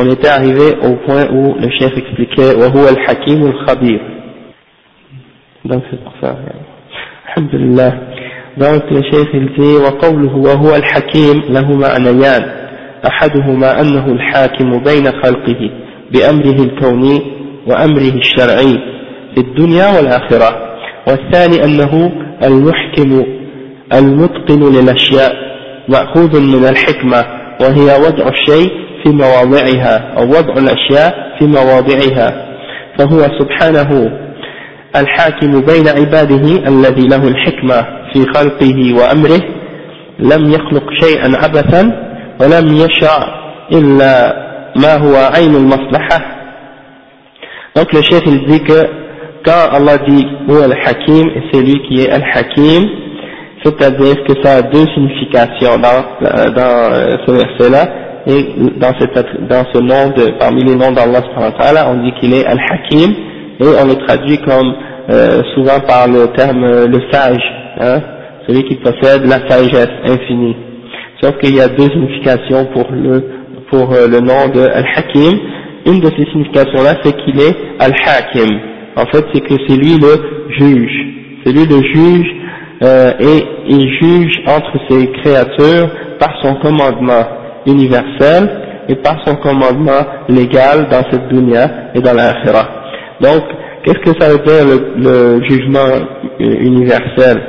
on était arrivé au point où le chef expliquait وهو الحكيم الخبير donc c'est pour ça. لله donc le chef il dit وقوله وهو الحكيم له معنيان أحدهما أنه الحاكم بين خلقه بأمره الكوني وأمره الشرعي في الدنيا والآخرة والثاني أنه المحكم المتقن للأشياء مأخوذ من الحكمة وهي وضع الشيء في مواضعها أو وضع الأشياء في مواضعها فهو سبحانه الحاكم بين عباده الذي له الحكمة في خلقه وأمره لم يخلق شيئا عبثا ولم يشاء إلا ما هو عين المصلحة. Donc le chef il dit que quand Allah dit ou al-Hakim c'est lui qui est al-Hakim. C'est-à-dire que ça a deux significations dans, dans ce verset-là. Et dans, cette, dans ce nom de, parmi les noms d'Allah on dit qu'il est al-Hakim et on le traduit comme euh, souvent par le terme euh, le sage, hein, celui qui possède la sagesse infinie. Sauf qu'il y a deux significations pour le, pour euh, le nom de Al-Hakim. Une de ces significations-là, c'est qu'il est Al-Hakim. En fait, c'est que c'est lui le juge. C'est lui le juge et il juge entre ses créatures par son commandement universel et par son commandement légal dans cette dunya et dans l'akhirah. Donc, qu'est-ce que ça veut dire le, le jugement universel?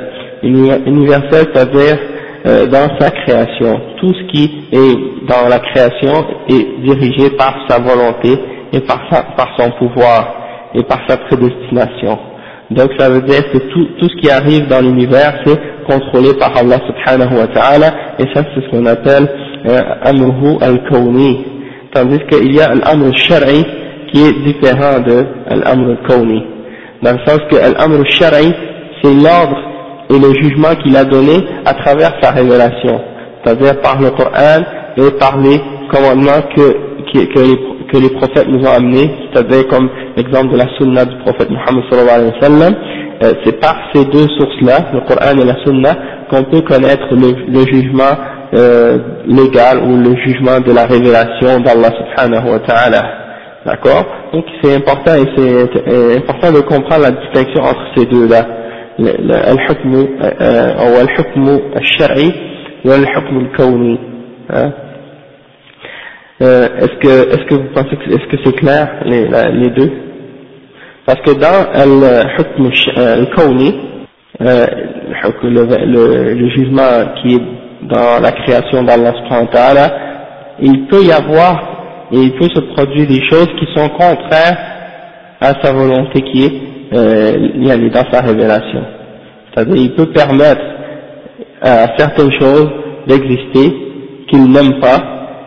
Universel, c'est-à-dire euh, dans sa création. Tout ce qui est dans la création est dirigé par sa volonté et par, sa, par son pouvoir et par sa prédestination. Donc ça veut dire que tout, tout ce qui arrive dans l'univers, c'est contrôlé par Allah subhanahu wa ta'ala, et ça c'est ce qu'on appelle amruhu al-kawni. Tandis qu'il y a l'amr shari qui est différent de l'amr al-kawni. Dans le sens que l'amr shari, c'est l'ordre et le jugement qu'il a donné à travers sa révélation, c'est-à-dire par le Coran et par les commandements que, que, les, prophètes nous ont amenés, c'est-à-dire comme l'exemple de la sunna du prophète Muhammad sallallahu alayhi wa sallam, euh, c'est par ces deux sources-là, le Coran et la sunna, qu'on peut connaître le jugement euh, légal ou le jugement de la révélation d'Allah subhanahu wa ta'ala. D'accord? Donc c'est important et c'est euh, important de comprendre la distinction entre ces deux-là. Al-Hukm ou Al-Hukm Al-Shari ou Al-Hukm Al-Kawni. Hein euh, est-ce que, est-ce que vous pensez que, est-ce que c'est clair les, les deux? Parce que dans Al-Hukm Al-Kawni, le, le jugement qui est dans la création d'Allah il peut y avoir et il peut se produire des choses qui sont contraires à sa volonté qui est euh, dans sa révélation. C'est-à-dire il peut permettre à certaines choses d'exister qu'il n'aime pas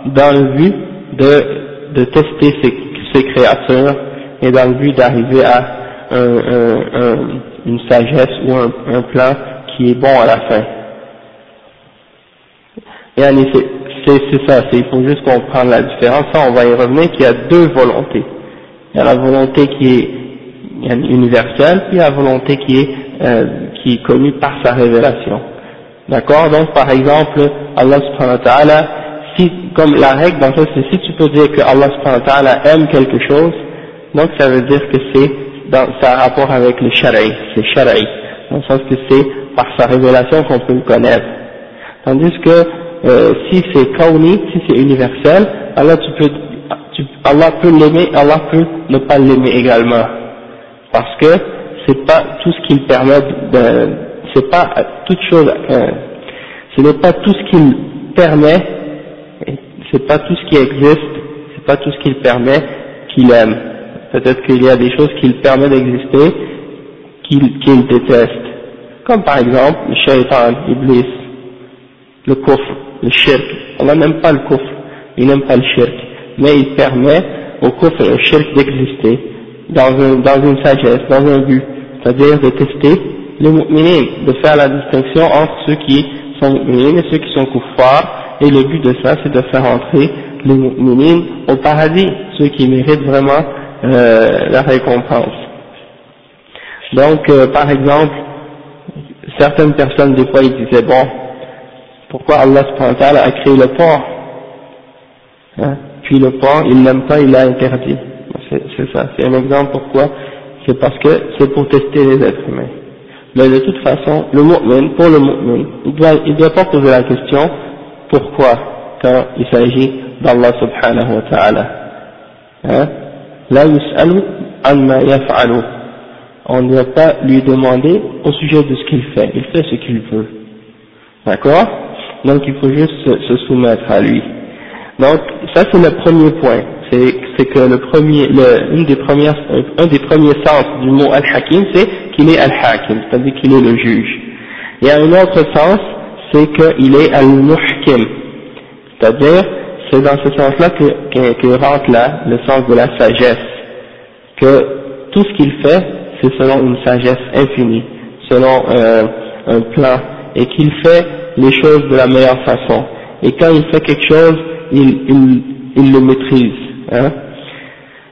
dans le but de, de tester ses, ses, créatures et dans le but d'arriver à un, un, un, une sagesse ou un, plan qui est bon à la fin. Et c'est ça, il faut juste comprendre la différence. Ça, on va y revenir qu'il y a deux volontés. Il y a la volonté qui est universelle, puis la volonté qui est, euh, qui est connue par sa révélation. D'accord? Donc par exemple, Allah subhanahu wa ta'ala, si, comme la règle dans ça, c'est si tu peux dire que Allah aime quelque chose, donc ça veut dire que c'est dans, ça a rapport avec le shara'i, c'est shara'i, dans le sens que c'est par sa révélation qu'on peut le connaître. Tandis que euh, si c'est kauni, si c'est universel, Allah tu peux, tu, Allah peut l'aimer, Allah peut ne pas l'aimer également, parce que c'est pas tout ce qu'il permet c'est pas toute chose, euh, ce n'est pas tout ce qu'il permet, c'est pas tout ce qui existe, c'est pas tout ce qu'il permet qu'il aime. Peut-être qu'il y a des choses qu'il permet d'exister qu'il déteste. Comme par exemple le shaitan, Iblis, le kufr, le shirk. Allah n'aime pas le kufr, il n'aime pas le shirk, mais il permet au kufr et au shirk d'exister dans, un, dans une sagesse, dans un but, c'est-à-dire de tester les mu'minines, de faire la distinction entre ceux qui sont mu'minines et ceux qui sont kuffars, et le but de ça c'est de faire entrer les mu'minines au paradis, ceux qui méritent vraiment euh, la récompense. Donc, euh, par exemple, certaines personnes, des fois, ils disaient, bon, pourquoi Allah a créé le porc hein? Puis le porc, il l'aime pas, il l'a interdit. C'est ça, c'est un exemple pourquoi C'est parce que c'est pour tester les êtres humains. Mais de toute façon, le mu'min, pour le mu'min, il doit, il doit pas poser la question pourquoi quand il s'agit d'Allah subhanahu wa ta'ala. Hein? La yus'alu amma yaf'alu on ne doit pas lui demander au sujet de ce qu'il fait, il fait ce qu'il veut. D'accord? Donc il faut juste se, soumettre à lui. Donc ça c'est le premier point, c'est que le premier, le, une des premières, un des premiers sens du mot al-hakim c'est qu'il est al-hakim, c'est-à-dire qu'il est le juge. Il y a un autre sens, c'est qu'il est al-muhkim, c'est-à-dire c'est dans ce sens-là que rentre là le sens de la sagesse, que tout ce qu'il fait c'est selon une sagesse infinie, selon euh, un plan, et qu'il fait les choses de la meilleure façon. Et quand il fait quelque chose, il, le maîtrise. Hein.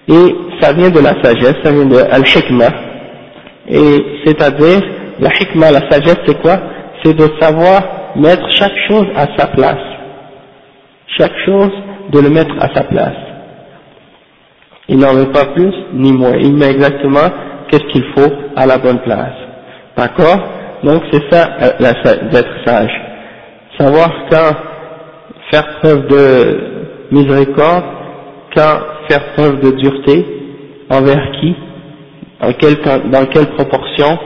Et ça vient de la sagesse, ça vient de al-hikmah. Et c'est-à-dire, la hikmah, la sagesse, c'est quoi? C'est de savoir mettre chaque chose à sa place. Chaque chose, de le mettre à sa place. Il n'en veut pas plus ni moins. Il met exactement qu'est-ce qu'il faut à la bonne place. D'accord? Donc c'est ça euh, d'être sage. Savoir quand faire preuve de miséricorde, quand faire preuve de dureté, envers qui, dans quelle, dans quelle proportion,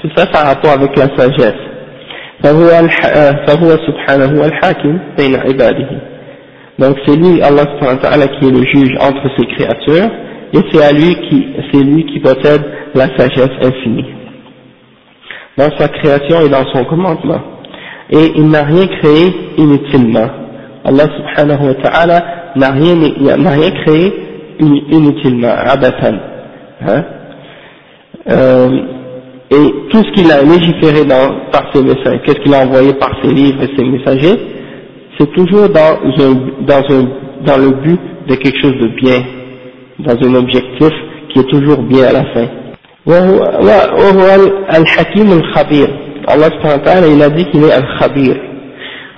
tout ça, ça a rapport avec la sagesse. Donc c'est lui, Allah qui est le juge entre ses créatures, et c'est à lui qui, c'est lui qui possède la sagesse infinie. Dans sa création et dans son commandement Et il n'a rien créé inutilement. Allah subhanahu wa ta'ala n'a rien, n'a rien créé inutilement, abatan. Hein? Euh, et tout ce qu'il a légiféré dans, par ses messages, qu'est-ce qu'il a envoyé par ses livres et ses messagers, c'est toujours dans, un, dans, un, dans le but de quelque chose de bien, dans un objectif qui est toujours bien à la fin. وهو الحكيم الخبير الله سبحانه وتعالى il a dit qu'il est الخبير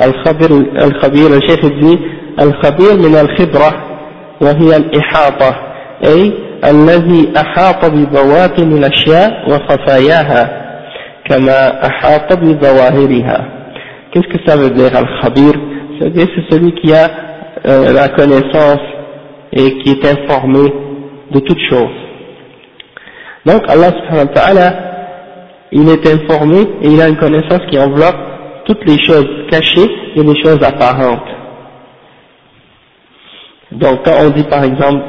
الخبير الخبير الشيخ dit الخبير من الخبرة وهي الإحاطة أي الذي أحاط ببواطن الأشياء وخفاياها كما أحاط بظواهرها Qu'est-ce que ça veut dire Al-Khabir C'est-à-dire c'est celui qui a euh, la connaissance et qui est informé de toutes choses. Donc Allah subhanahu wa ta'ala, il est informé et il a une connaissance qui enveloppe toutes les choses cachées et les choses apparentes. Donc quand on dit par exemple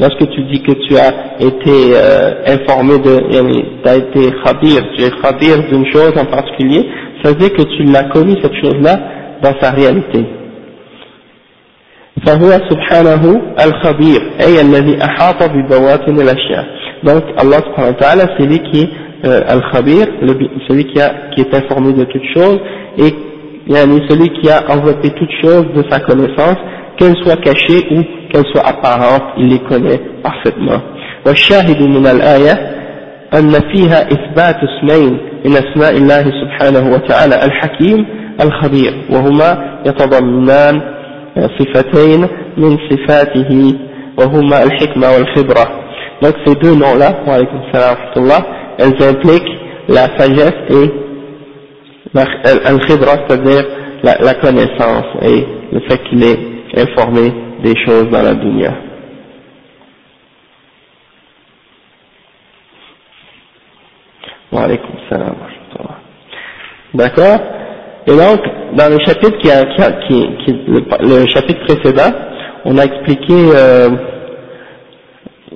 lorsque tu dis que tu as été euh, informé de, tu as été khabir, tu es khabir d'une chose en particulier, ça veut dire que tu l'as commis cette chose-là dans sa réalité. فهو سبحانه الخبير أي الذي أحاط ببواطن الأشياء donc Allah subhanahu wa ta'ala c'est lui qui est euh, al-khabir celui qui, a, qui est informé de toutes choses et yani, celui qui a enveloppé toutes choses de sa connaissance qu'elles soient cachées ou qu'elles soient apparentes il les connaît parfaitement والشاهد من الآية أن فيها إثبات اسمين من أسماء الله سبحانه وتعالى الحكيم الخبير وهما يتضمنان صفتين من صفاته وهما الحكمة والخبرة donc ces deux noms-là wa alaykum salam wa elles impliquent la sagesse et al-khibra c'est-à-dire la, la connaissance et le fait qu'il est informé des choses dans la dunya wa alaykum salam wa d'accord Et donc, dans le chapitre qui, a, qui, qui, le, chapitre précédent, on a expliqué euh,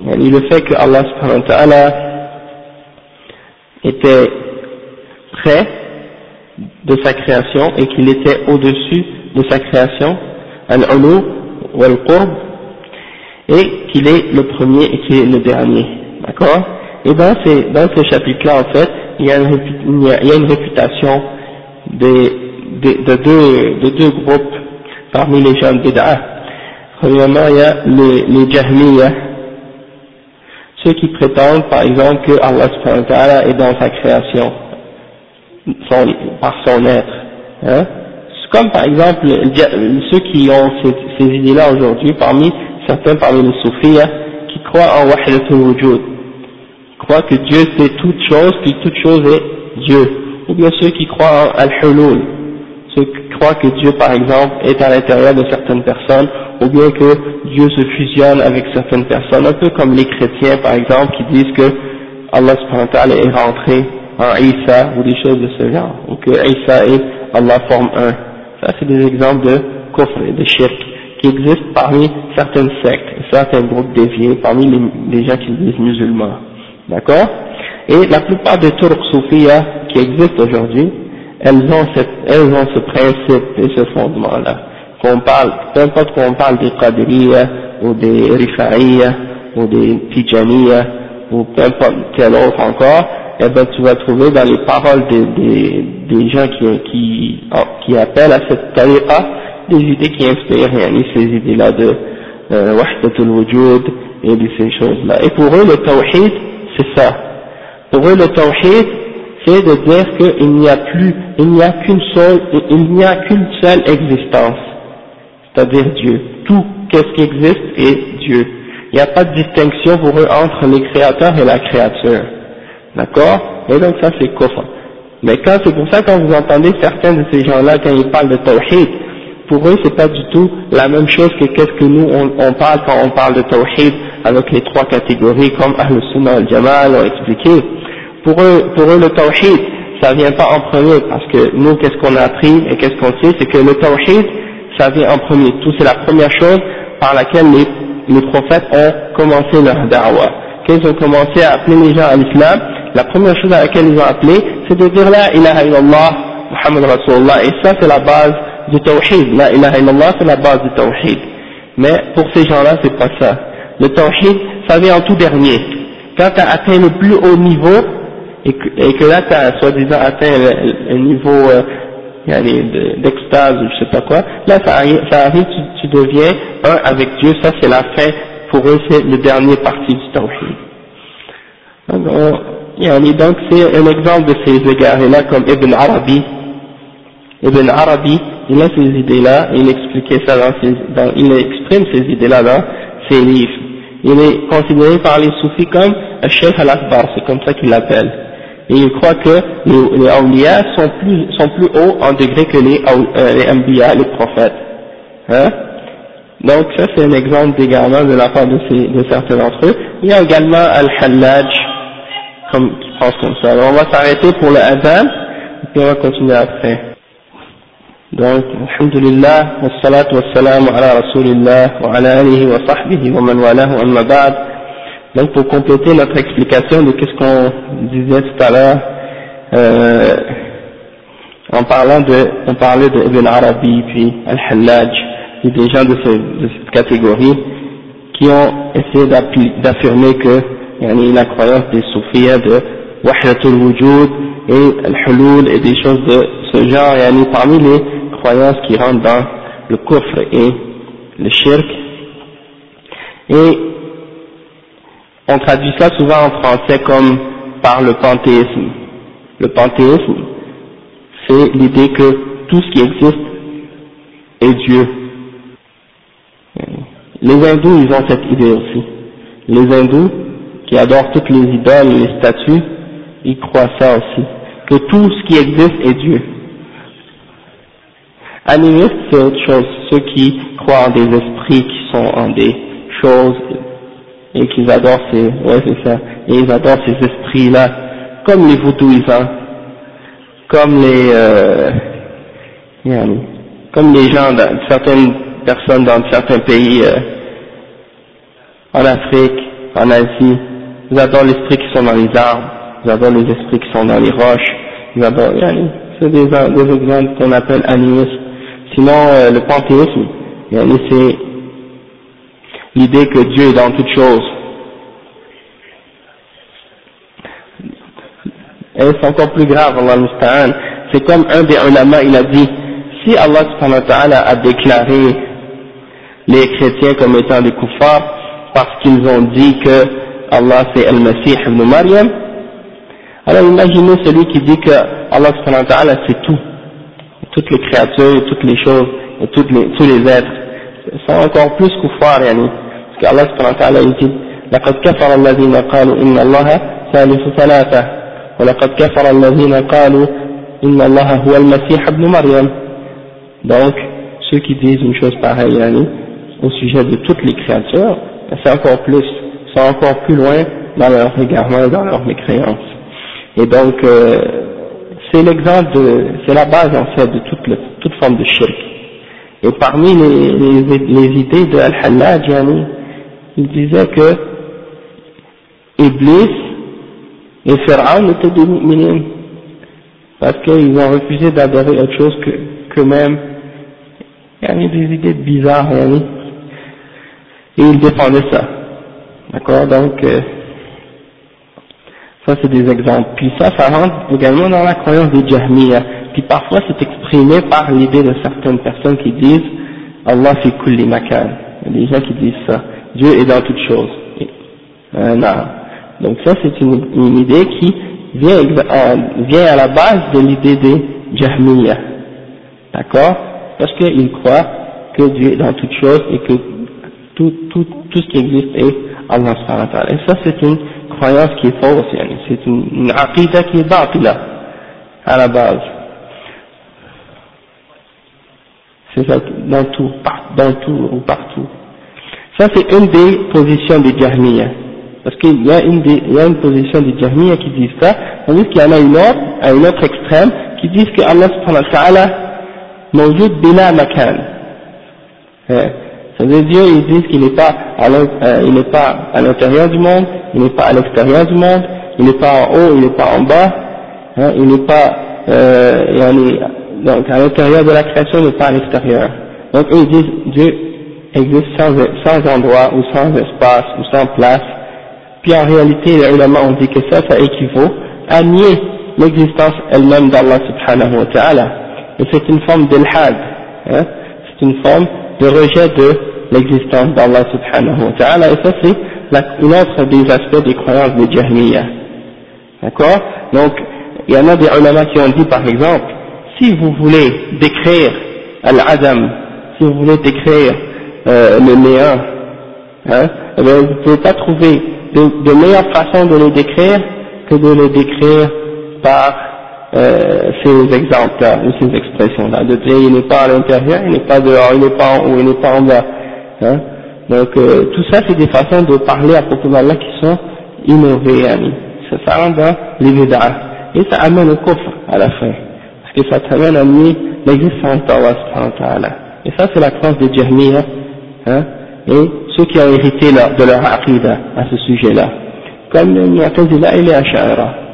le fait que Allah subhanahu wa ta'ala était près de sa création et qu'il était au-dessus de sa création, al-ulu wal-qurb, et qu'il est le premier et qu'il est le dernier. D'accord? Et dans, dans ce chapitre-là, en fait, il y, a il y a une réputation des, de, deux, de deux groupes parmi les gens bid'ah. Premièrement, il y a les, les ceux qui prétendent par exemple que Allah est dans sa création, son, par son être. Hein. Comme par exemple ceux qui ont ces, ces idées-là aujourd'hui, parmi certains parmi les soufis, hein, qui croient en Wahdatul Wujud, croient que Dieu c'est toute chose, puis toute chose est Dieu ou bien ceux qui croient en Al-Hulul, ceux qui croient que Dieu par exemple est à l'intérieur de certaines personnes, ou bien que Dieu se fusionne avec certaines personnes, un peu comme les chrétiens par exemple qui disent que Allah est rentré en Isa ou des choses de ce genre, ou que Isa et Allah forment un. Ça c'est des exemples de kufr de shirk qui existent parmi certaines sectes, certains groupes déviés, parmi les, les gens qui disent musulmans. D'accord Et la plupart des Turcs soufis qui existent aujourd'hui, elles ont, elles ont ce principe et ce fondement-là. Qu'on parle, peu importe qu'on parle des Qadiriya, ou des Rifa'iyya, ou des Tijaniya, ou peu importe quel autre encore, eh ben tu vas trouver dans les paroles des, des, gens qui, qui, qui appellent à cette tariqa des idées qui inspirent yani, ces idées-là de euh, Wahdatul Wujud et de ces choses-là. Et pour eux, le Tawhid, c'est ça. Pour eux, le Tawhid, c'est de dire qu'il n'y a plus, il n'y a qu'une seule, il n'y a qu'une seule existence, c'est-à-dire Dieu. Tout qu'est-ce qui existe est Dieu. Il n'y a pas de distinction pour eux entre les créateurs et la créature. D'accord? Et donc ça c'est kofar. Mais quand c'est pour ça quand vous entendez certains de ces gens-là quand ils parlent de tawhid, pour eux c'est pas du tout la même chose que qu'est-ce que nous on, on, parle quand on parle de tawhid avec les trois catégories comme Ahl Sunnah al-Jamal ont expliqué pour eux, pour eux le tawhid, ça vient pas en premier, parce que nous, qu'est-ce qu'on a appris et qu'est-ce qu'on sait, c'est que le tawhid, ça vient en premier. Tout c'est la première chose par laquelle les, les prophètes ont commencé leur da'wah. Quand ils ont commencé à appeler les gens à l'islam, la première chose à laquelle ils ont appelé, c'est de dire la ilaha illallah, Muhammad Rasulullah, et ça c'est la base du tawhid. La ilaha illallah, c'est la base du tawhid. Mais pour ces gens-là, c'est pas ça. Le tawhid, ça vient en tout dernier. Quand tu as atteint le plus haut niveau, et que, là tu as soi-disant atteint un niveau euh, d'extase ou je sais pas quoi, là ça arrive, tu, deviens un avec Dieu, ça c'est la fin, pour eux c'est le dernier parti du tawhid. Donc c'est un exemple de ces égarés-là comme Ibn Arabi. Ibn Arabi, il a ces idées-là, il expliquait ça dans ses, dans, il exprime ces idées-là dans ses livres. Il est considéré par les soufis comme chef al-akbar, c'est comme ça qu'il l'appelle et il croit que les, les awliya sont plus, sont plus hauts en degré que les, euh, les les prophètes. Hein? Donc ça c'est un exemple d'égarement de la part de, ces, de certains d'entre eux. Il y a également Al-Hallaj, comme, qui pense comme ça. Alors on va s'arrêter pour le Adam, et puis on va continuer après. Donc, alhamdulillah, wa salatu wa salam ala rasulillah, wa ala alihi wa sahbihi wa man walahu amma ba'd. Donc pour compléter notre explication de ce qu'on disait tout à l'heure, euh, en parlant de, on parlait de Ibn Arabi puis Al-Hallaj, et des gens de, cette catégorie qui ont essayé d'affirmer que yani, la croyance des soufis de Wahdatul Wujud et Al-Hulul et des choses de ce genre, yani, parmi les qui rentrent dans le kufr et le shirk. Et on traduit ça souvent en français comme par le panthéisme. Le panthéisme, c'est l'idée que tout ce qui existe est Dieu. Les hindous, ils ont cette idée aussi. Les hindous, qui adorent toutes les idoles et les statues, ils croient ça aussi, que tout ce qui existe est Dieu. Animistes, c'est autre chose, ceux qui croient en des esprits qui sont en des choses et qu'ils adorent ces, ouais c'est ça, et ils adorent ces esprits-là, comme les vaudouisants, comme les, euh, comme les gens, certaines personnes dans certains pays, euh, en Afrique, en Asie, ils adorent les esprits qui sont dans les arbres, ils adorent les esprits qui sont dans les roches, ils adorent, c'est des, des exemples qu'on appelle animistes. Sinon, euh, le panthéisme, c'est l'idée que Dieu est dans toutes choses. Et c'est encore plus grave, Allah C'est comme un des ulama, il a dit, si Allah subhanahu wa ta'ala a déclaré les chrétiens comme étant des kuffars, parce qu'ils ont dit que Allah c'est Al-Masih ibn Maryam, alors imaginez celui qui dit que Allah subhanahu wa ta'ala c'est tout, toutes les créatures, toutes les choses, et toutes les, tous les êtres, sont encore plus kuffar, yani, parce qu'Allah subhanahu wa ta'ala il dit لقد كفر الذين قالوا إن الله ثالث ثلاثة ولقد كفر الذين قالوا إن الله هو المسيح ابن مريم donc ceux qui disent une chose pareille yani, au sujet de toutes les créatures c'est encore plus, c'est encore plus loin dans leur égarement et dans leur mécréance. Et donc, euh, c'est l'exemple de, c'est la base en fait de toute, forme de shirk. Et parmi les, idées de Al-Hallaj, il disait que Iblis et Pharaon étaient des mu'minines, parce qu'ils ont refusé d'adorer autre chose que, que même, il y a des idées bizarres, et il défendait ça. D'accord? Donc, euh, ça c'est des exemples. Puis ça, ça rentre également dans la croyance des Jahmiya. Puis parfois c'est exprimé par l'idée de certaines personnes qui disent Allah fi kulli makan. Il y a des gens qui disent ça. Dieu est dans toutes choses. Euh. Donc ça c'est une, idée qui vient, euh, vient à la base de l'idée des Jahmiya. D'accord? Parce qu'ils croient que Dieu est dans toutes choses et que tout, ce qui existe est Allah Et ça c'est une croyance qui est fausse, c'est une, une aqidah qui est batila à la base. C'est ça dans tout, dans tout ou partout. Ça c'est une des positions des Jahmiya. Parce qu'il y a une des, il y a une position des Jahmiya qui disent ça, tandis qu'il y en a une autre, à une autre extrême, qui disent que Allah subhanahu wa ta'ala موجود بلا مكان cest à Dieu, ils disent qu'il n'est pas à euh, l'intérieur du monde, il n'est pas à l'extérieur du monde, il n'est pas en haut, il n'est pas en bas, hein, il n'est pas, euh, donc à l'intérieur de la création, il n'est pas à l'extérieur. Donc eux ils disent Dieu existe sans, sans endroit ou sans espace ou sans place. Puis en réalité, les ulama ont dit que ça, ça équivaut à nier l'existence elle-même d'Allah subhanahu wa ta'ala. Et c'est une forme d'ilhad, hein, c'est une forme de rejet de l'existence d'Allah subhanahu wa ta'ala, et ça c'est une des aspects des croyances des Jahmiyyah. D'accord? Donc, il y en a des ulama qui ont dit par exemple, si vous voulez décrire Al-Adam, si vous voulez décrire euh, le néant, hein, eh vous ne pouvez pas trouver de, de meilleure façon de le décrire que de le décrire par euh, ces exemples-là, ou ces expressions-là, de dire il n'est pas à l'intérieur, il n'est pas dehors, il n'est pas en haut, il n'est pas en bas. Hein? Donc euh, tout ça c'est des façons de parler à propos d'Allah qui sont innovées, ça, ça rentre dans les et ça amène au coffre à la fin, parce que ça t'amène à nier l'existence d'Allah Et ça c'est la croyance des Jahmiyyah, hein, et ceux qui ont hérité de leur aqidah à ce sujet-là, comme les Mu'tazila et les Ash'ara.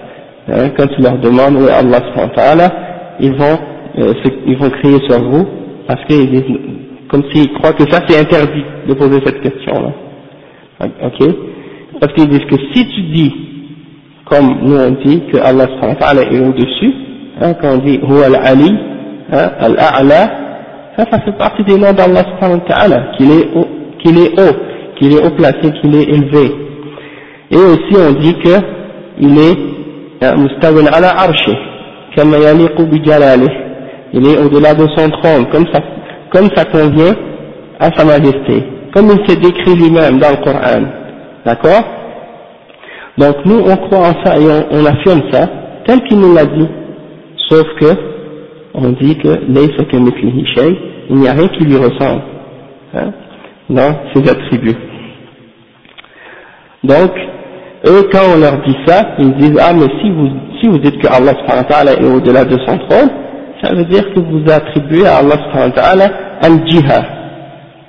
Hein, quand tu leur demandes où est Allah ils vont, euh, ils vont crier sur vous parce qu'ils disent, comme s'ils croient que ça c'est interdit de poser cette question-là. Ok? Parce qu'ils disent que si tu dis, comme nous on dit, que Allah est au-dessus, hein, quand on dit Huwa al-Ali, hein, al-A'la, ça, fait partie des noms d'Allah qu'il est haut, qu'il est haut, qu'il est haut placé, qu'il est élevé. Et aussi on dit que il est مستوى على عرشه كما يليق بجلاله il est au-delà de son trône comme ça, comme ça convient à sa majesté comme il s'est décrit lui-même dans le Coran d'accord donc nous on croit en ça et on, on affirme ça tel qu'il nous l'a dit sauf que on dit que il n'y a rien qui lui ressemble hein, dans ses attributs donc eux, quand on leur dit ça, ils disent Ah, mais si vous, si vous dites que Allah est au-delà de son trône, ça veut dire que vous attribuez à Allah al-jihad,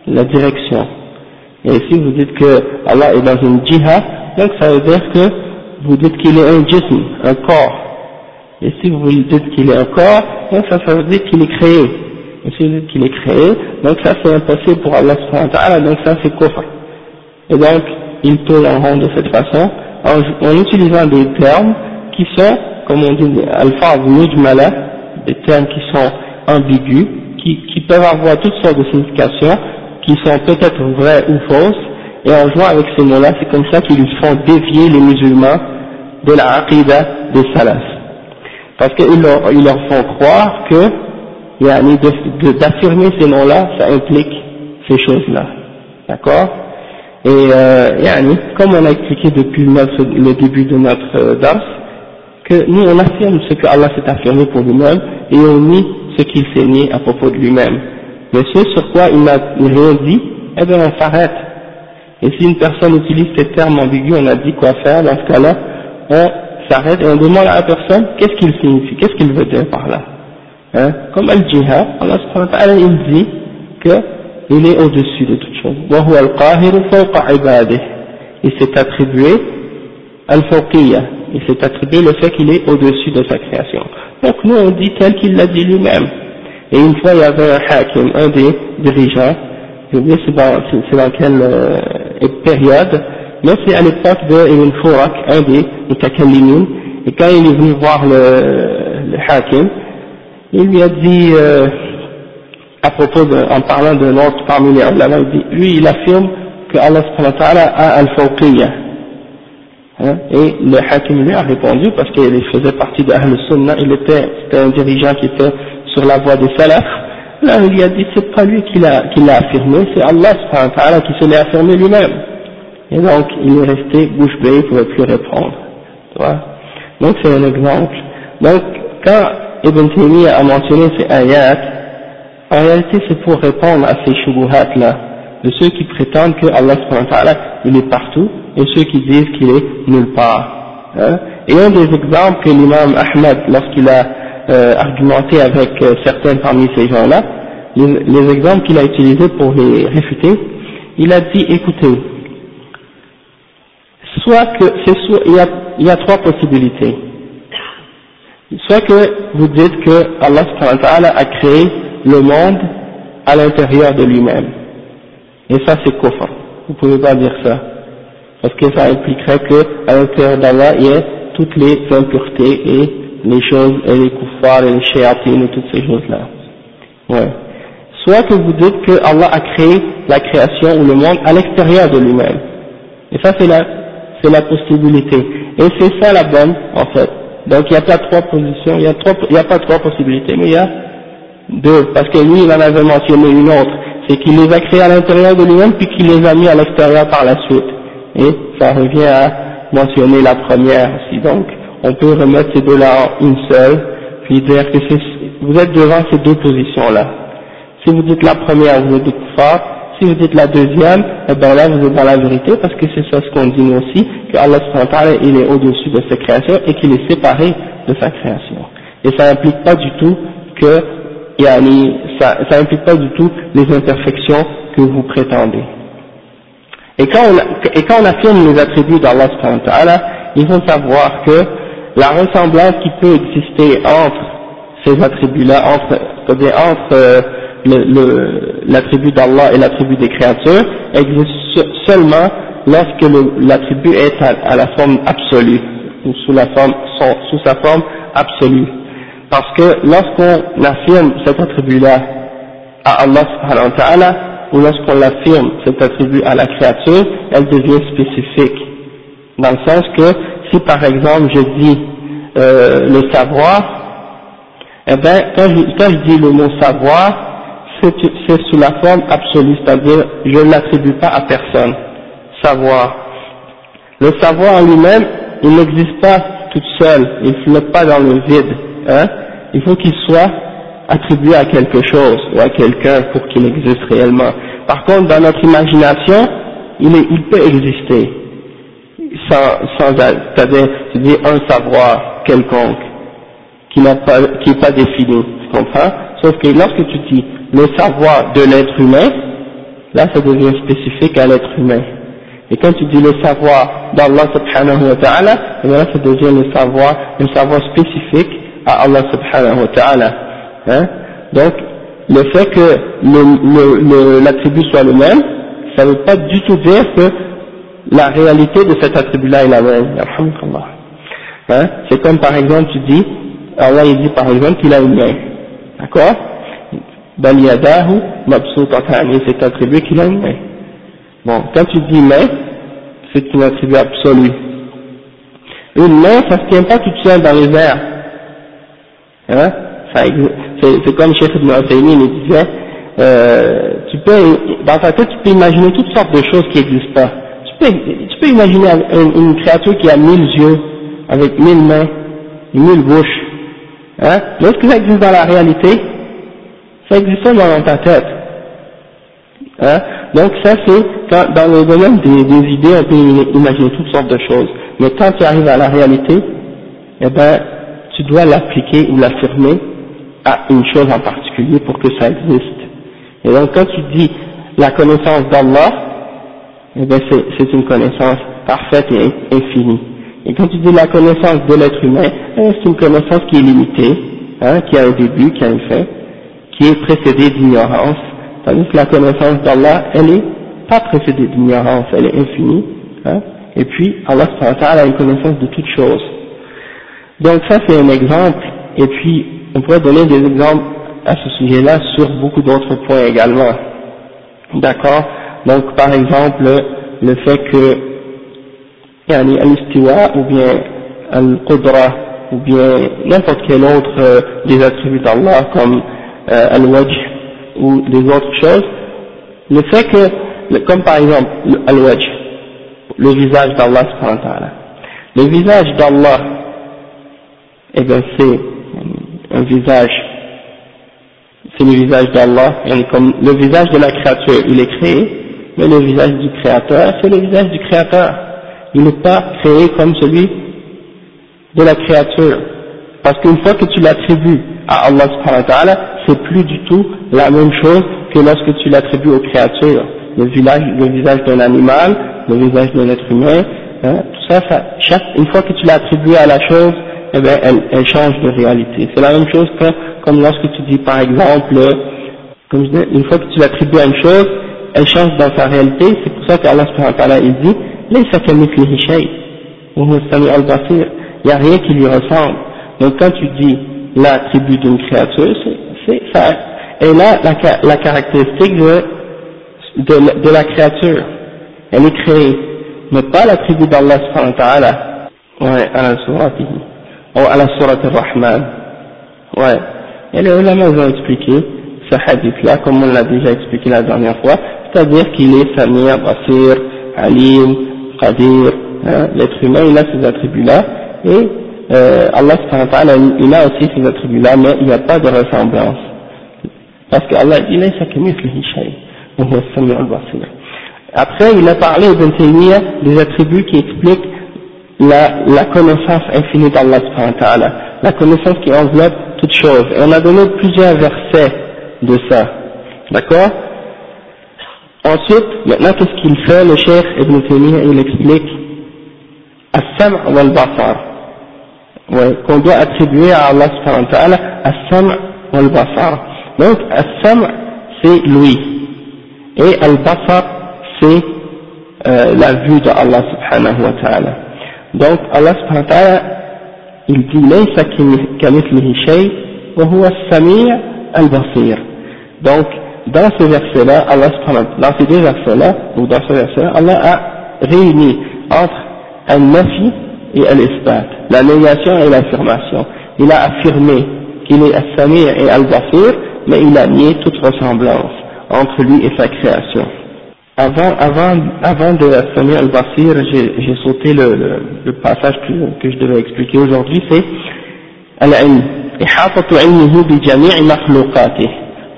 la direction. Et si vous dites que Allah est dans une jihad, donc ça veut dire que vous dites qu'il est un jism, un corps. Et si vous dites qu'il est un corps, donc ça, ça veut dire qu'il est créé. Et si vous dites qu'il est créé, donc ça c'est impossible pour Allah donc ça c'est kufr. Et donc, il tourne en rond de cette façon, en, en, utilisant des termes qui sont, comme on dit, alpha mujmala, des termes qui sont ambigus, qui, qui peuvent avoir toutes sortes de significations, qui sont peut-être vraies ou fausses, et en jouant avec ces mots-là, c'est comme ça qu'ils font dévier les musulmans de la aqidah des salafs. Parce qu'ils leur, ils leur font croire que d'affirmer ces noms-là, ça implique ces choses-là. D'accord? Et euh, comme on a expliqué depuis le début de notre euh, dars, que nous on affirme ce que Allah s'est affirmé pour lui-même et on nie ce qu'il s'est nié à propos de lui-même. Mais ce sur quoi il n'a rien dit, eh bien on s'arrête. Et si une personne utilise ces termes ambigus, on a dit quoi faire, dans ce cas-là, on s'arrête et on demande à la personne qu'est-ce qu'il signifie, qu'est-ce qu'il veut dire par là. Hein Comme al-jihad, Allah il dit que il est au-dessus de toute chose. Il s'est attribué al-fawqiyya, il s'est attribué le fait qu'il est au-dessus de sa création. Donc nous on dit tel qu'il l'a dit lui-même. Et une fois il y avait un hakim, un des dirigeants, je sais c'est dans, c'est dans quelle euh, période, mais c'est à l'époque de Ibn un des mutakallimin, et quand il est venu voir le, le hakim, il lui a dit, euh, à propos de, en parlant d'un autre parmi les ulama, il dit, lui il affirme que Allah a al-fawqiyya. Hein, et le hakim lui a répondu parce qu'il faisait partie de Ahl Sunnah, il était, c'était un dirigeant qui était sur la voie des salafs. Là, il lui a dit, c'est pas lui qui l'a, affirmé, c'est Allah qui se l'est affirmé lui-même. Et donc, il est resté bouche bée, il ne pouvait plus répondre. Tu vois? Donc, c'est un exemple. Donc, quand Ibn Taymiyyah a mentionné ces ayats, en réalité, c'est pour répondre à ces shubuhat-là, de ceux qui prétendent que Allah il est partout, et ceux qui disent qu'il est nulle part. Hein? Et un des exemples que l'imam Ahmed, lorsqu'il a euh, argumenté avec euh, certains parmi ces gens-là, les, exemples qu'il a utilisés pour les réfuter, il a dit, écoutez, soit que, soit, il y, a, il y a trois possibilités. Soit que vous dites que Allah a créé le monde à l'intérieur de lui-même. Et ça c'est kufr. Vous pouvez pas dire ça. Parce que ça impliquerait que à l'intérieur d'Allah il y a toutes les impuretés et les choses, les kuffars et les shéatines et toutes ces choses-là. Ouais. Soit que vous dites que Allah a créé la création ou le monde à l'extérieur de lui-même. Et ça c'est la, c'est la possibilité. Et c'est ça la bonne, en fait. Donc il n'y a pas trois positions, il n'y a, a pas trois possibilités, mais il y a deux, parce que lui il en avait mentionné une autre, c'est qu'il les a créés à l'intérieur de lui-même puis qu'il les a mis à l'extérieur par la suite. Et ça revient à mentionner la première aussi. Donc on peut remettre ces deux-là en une seule, puis dire que vous êtes devant ces deux positions-là. Si vous dites la première, vous êtes fort. Si vous dites la deuxième, eh bien là vous êtes dans la vérité parce que c'est ça ce qu'on dit aussi, que Allah il est au-dessus de sa création et qu'il est séparé de sa création. Et ça n'implique pas du tout que ça n'implique pas du tout les imperfections que vous prétendez. Et quand on, affirme les attributs d'Allah il faut savoir que la ressemblance qui peut exister entre ces attributs-là, entre, entre euh, l'attribut d'Allah et l'attribut des créatures, existe seulement lorsque l'attribut est à, la forme absolue, ou sous, la forme, sous sa forme absolue. Parce que lorsqu'on affirme cet attribut-là à Allah subhanahu wa ta'ala, ou lorsqu'on l'affirme cet attribut à la créature, elle devient spécifique. Dans le sens que si par exemple je dis euh, le savoir, eh bien, quand je, dis le mot savoir, c'est sous la forme absolue, c'est-à-dire je ne l'attribue pas à personne. Savoir. Le savoir en lui-même, il n'existe pas tout seul, il ne flotte pas dans le vide. Hein? Il faut qu'il soit attribué à quelque chose ou à quelqu'un pour qu'il existe réellement. Par contre, dans notre imagination, il, peut exister sans, sans c'est-à-dire un savoir quelconque qui n'est pas défini, tu comprends? Sauf que lorsque tu dis le savoir de l'être humain, là ça devient spécifique à l'être humain. Et quand tu dis le savoir d'Allah subhanahu wa ta'ala, eh là ça devient le savoir, le savoir spécifique à Allah subhanahu wa ta'ala. Hein Donc, le fait que l'attribut soit le même, ça ne veut pas du tout dire que la réalité de cet attribut-là est la même. Hein C'est comme par exemple, tu dis, Allah il dit par exemple qu'il a une main. D'accord? Bal yadahu mabsutatani, c'est attribué qu'il a une main. Bon, quand tu dis main, c'est un attribut absolu. Une main, ça ne se tient pas toute seule dans les airs. Hein C'est comme Cheikh Ibn il disait, euh, tu peux, dans ta tête, tu peux imaginer toutes sortes de choses qui n'existent pas. Tu peux, tu peux imaginer une, créature qui a mille yeux, avec mille mains, mille bouches. Hein? Mais est-ce que ça existe dans la réalité ça existe seulement dans ta tête. Hein? Donc ça c'est dans le domaine des, des, idées, on peut imaginer toutes sortes de choses. Mais quand tu arrives à la réalité, eh ben, tu dois l'appliquer ou l'affirmer à une chose en particulier pour que ça existe. Et donc quand tu dis la connaissance d'Allah, eh ben c'est une connaissance parfaite et infinie. Et quand tu dis la connaissance de l'être humain, eh, c'est une connaissance qui est limitée, hein, qui a un début, qui a une fin, qui est précédée d'ignorance, tandis que la connaissance d'Allah, elle est pas précédée d'ignorance, elle est infinie, hein, et puis Allah a une connaissance de toutes choses. Donc ça c'est un exemple, et puis on pourrait donner des exemples à ce sujet-là sur beaucoup d'autres points également. D'accord? Donc par exemple, le fait que yani, al-istiwa ou bien al-qudra ou bien n'importe quel autre euh, des attributs d'Allah comme euh, al-wajh ou des autres choses, le fait que, comme par exemple al-wajh, le visage d'Allah le visage d'Allah, eh bien c'est un visage, c'est le visage d'Allah, le visage de la créature, il est créé, mais le visage du créateur, c'est le visage du créateur. Il n'est pas créé comme celui de la créature. Parce qu'une fois que tu l'attribues à Allah subhanahu wa ta'ala, c'est plus du tout la même chose que lorsque tu l'attribues aux créatures. Le visage, le visage d'un animal, le visage d'un être humain, hein, tout ça, ça chaque, une fois que tu l'attribues à la chose, eh bien, elle, elle change de réalité. C'est la même chose que, comme lorsque tu dis par exemple, comme je dis, une fois que tu l'attribues à une chose, elle change dans sa réalité, c'est pour ça qu'Allah subhanahu il dit, il n'y a rien qui lui ressemble. Donc quand tu dis l'attribut d'une créature, c'est ça. Et là, la, caractéristique de, de, la créature, elle est créée, mais pas l'attribut d'Allah subhanahu wa ta'ala. Ouais, à la à la surat al-Rahman. Ouais. Et les ulama ont expliqué ce hadith-là, comme on l'a déjà expliqué la dernière fois, c'est-à-dire qu'il est Samir, Basir, Alim, Qadir, hein, l'être humain, il a ces attributs-là, et euh, Allah il a aussi ces attributs-là, mais il n'y a pas de ressemblance. Parce qu'Allah dit, Après, il a parlé des attributs qui expliquent la, connaissance infinie d'Allah la connaissance qui enveloppe toutes choses. Et on a donné plusieurs versets de ça. D'accord? Ensuite, maintenant, qu'est-ce qu'il fait, le chef Ibn Taymiyyah, il explique As-sam' wal-basar qu'on doit attribuer à Allah subhanahu wa ta'ala as-sam' wal-basar. Donc, as-sam' c'est lui, et al-basar c'est euh, la vue de Allah subhanahu wa ta'ala. Donc, Allah subhanahu wa ta'ala, il dit kamithlihi shay wa huwa as-sami' al-basir. Donc, dans ce verset-là, Allah subhanahu dans ces deux versets-là, ou dans ce verset-là, Allah a réuni entre un nafi et al-isbat, la négation et l'affirmation. Il a affirmé qu'il est Al-Samir et Al-Basir, mais il a nié toute ressemblance entre lui et sa création. Avant, avant, avant de Al-Samir Al-Basir, j'ai sauté le, le, le passage que, que, je devais expliquer aujourd'hui, c'est.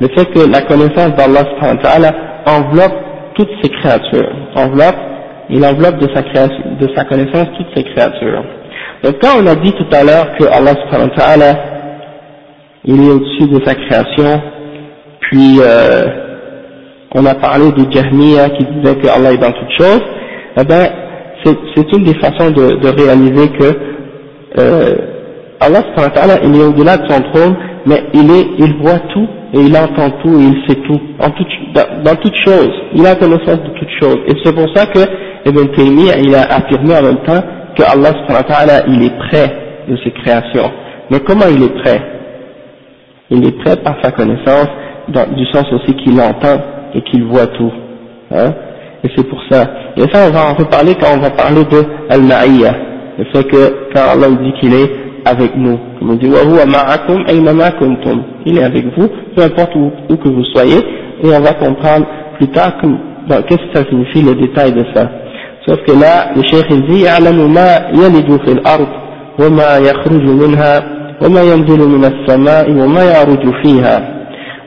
Le fait que la connaissance d'Allah enveloppe toutes ces créatures, enveloppe, il enveloppe de sa, création, de sa connaissance toutes ces créatures. Donc quand on a dit tout à l'heure que Allah subhanahu wa ta'ala, il est au-dessus de sa création, puis euh, on a parlé de Jahmiya qui disait que Allah est dans toutes choses, eh ben c'est une des façons de, réaliser que euh, Allah il est au-delà de son trône, mais il, est, il voit tout et il entend tout et il sait tout, en tout, dans, dans toutes choses, il a connaissance de toutes choses. Et c'est pour ça que Ibn Taymiyyah, il a affirmé en même temps que Allah il est prêt de ses créations. Mais comment il est prêt? Il est prêt par sa connaissance, du sens aussi qu'il entend et qu'il voit tout. Hein et c'est pour ça. Et ça, on va en reparler quand on va parler de Al-Ma'iyya. Le fait que quand Allah dit qu'il est avec nous, comme on dit, il est avec vous, peu importe où, où que vous soyez, et on va comprendre plus tard qu'est-ce que ça signifie, le détail de ça. Sauf que là, le cheikh il dit, يعلم ما يلج في الأرض وما يخرج منها وما ينزل من السماء وما يعرج فيها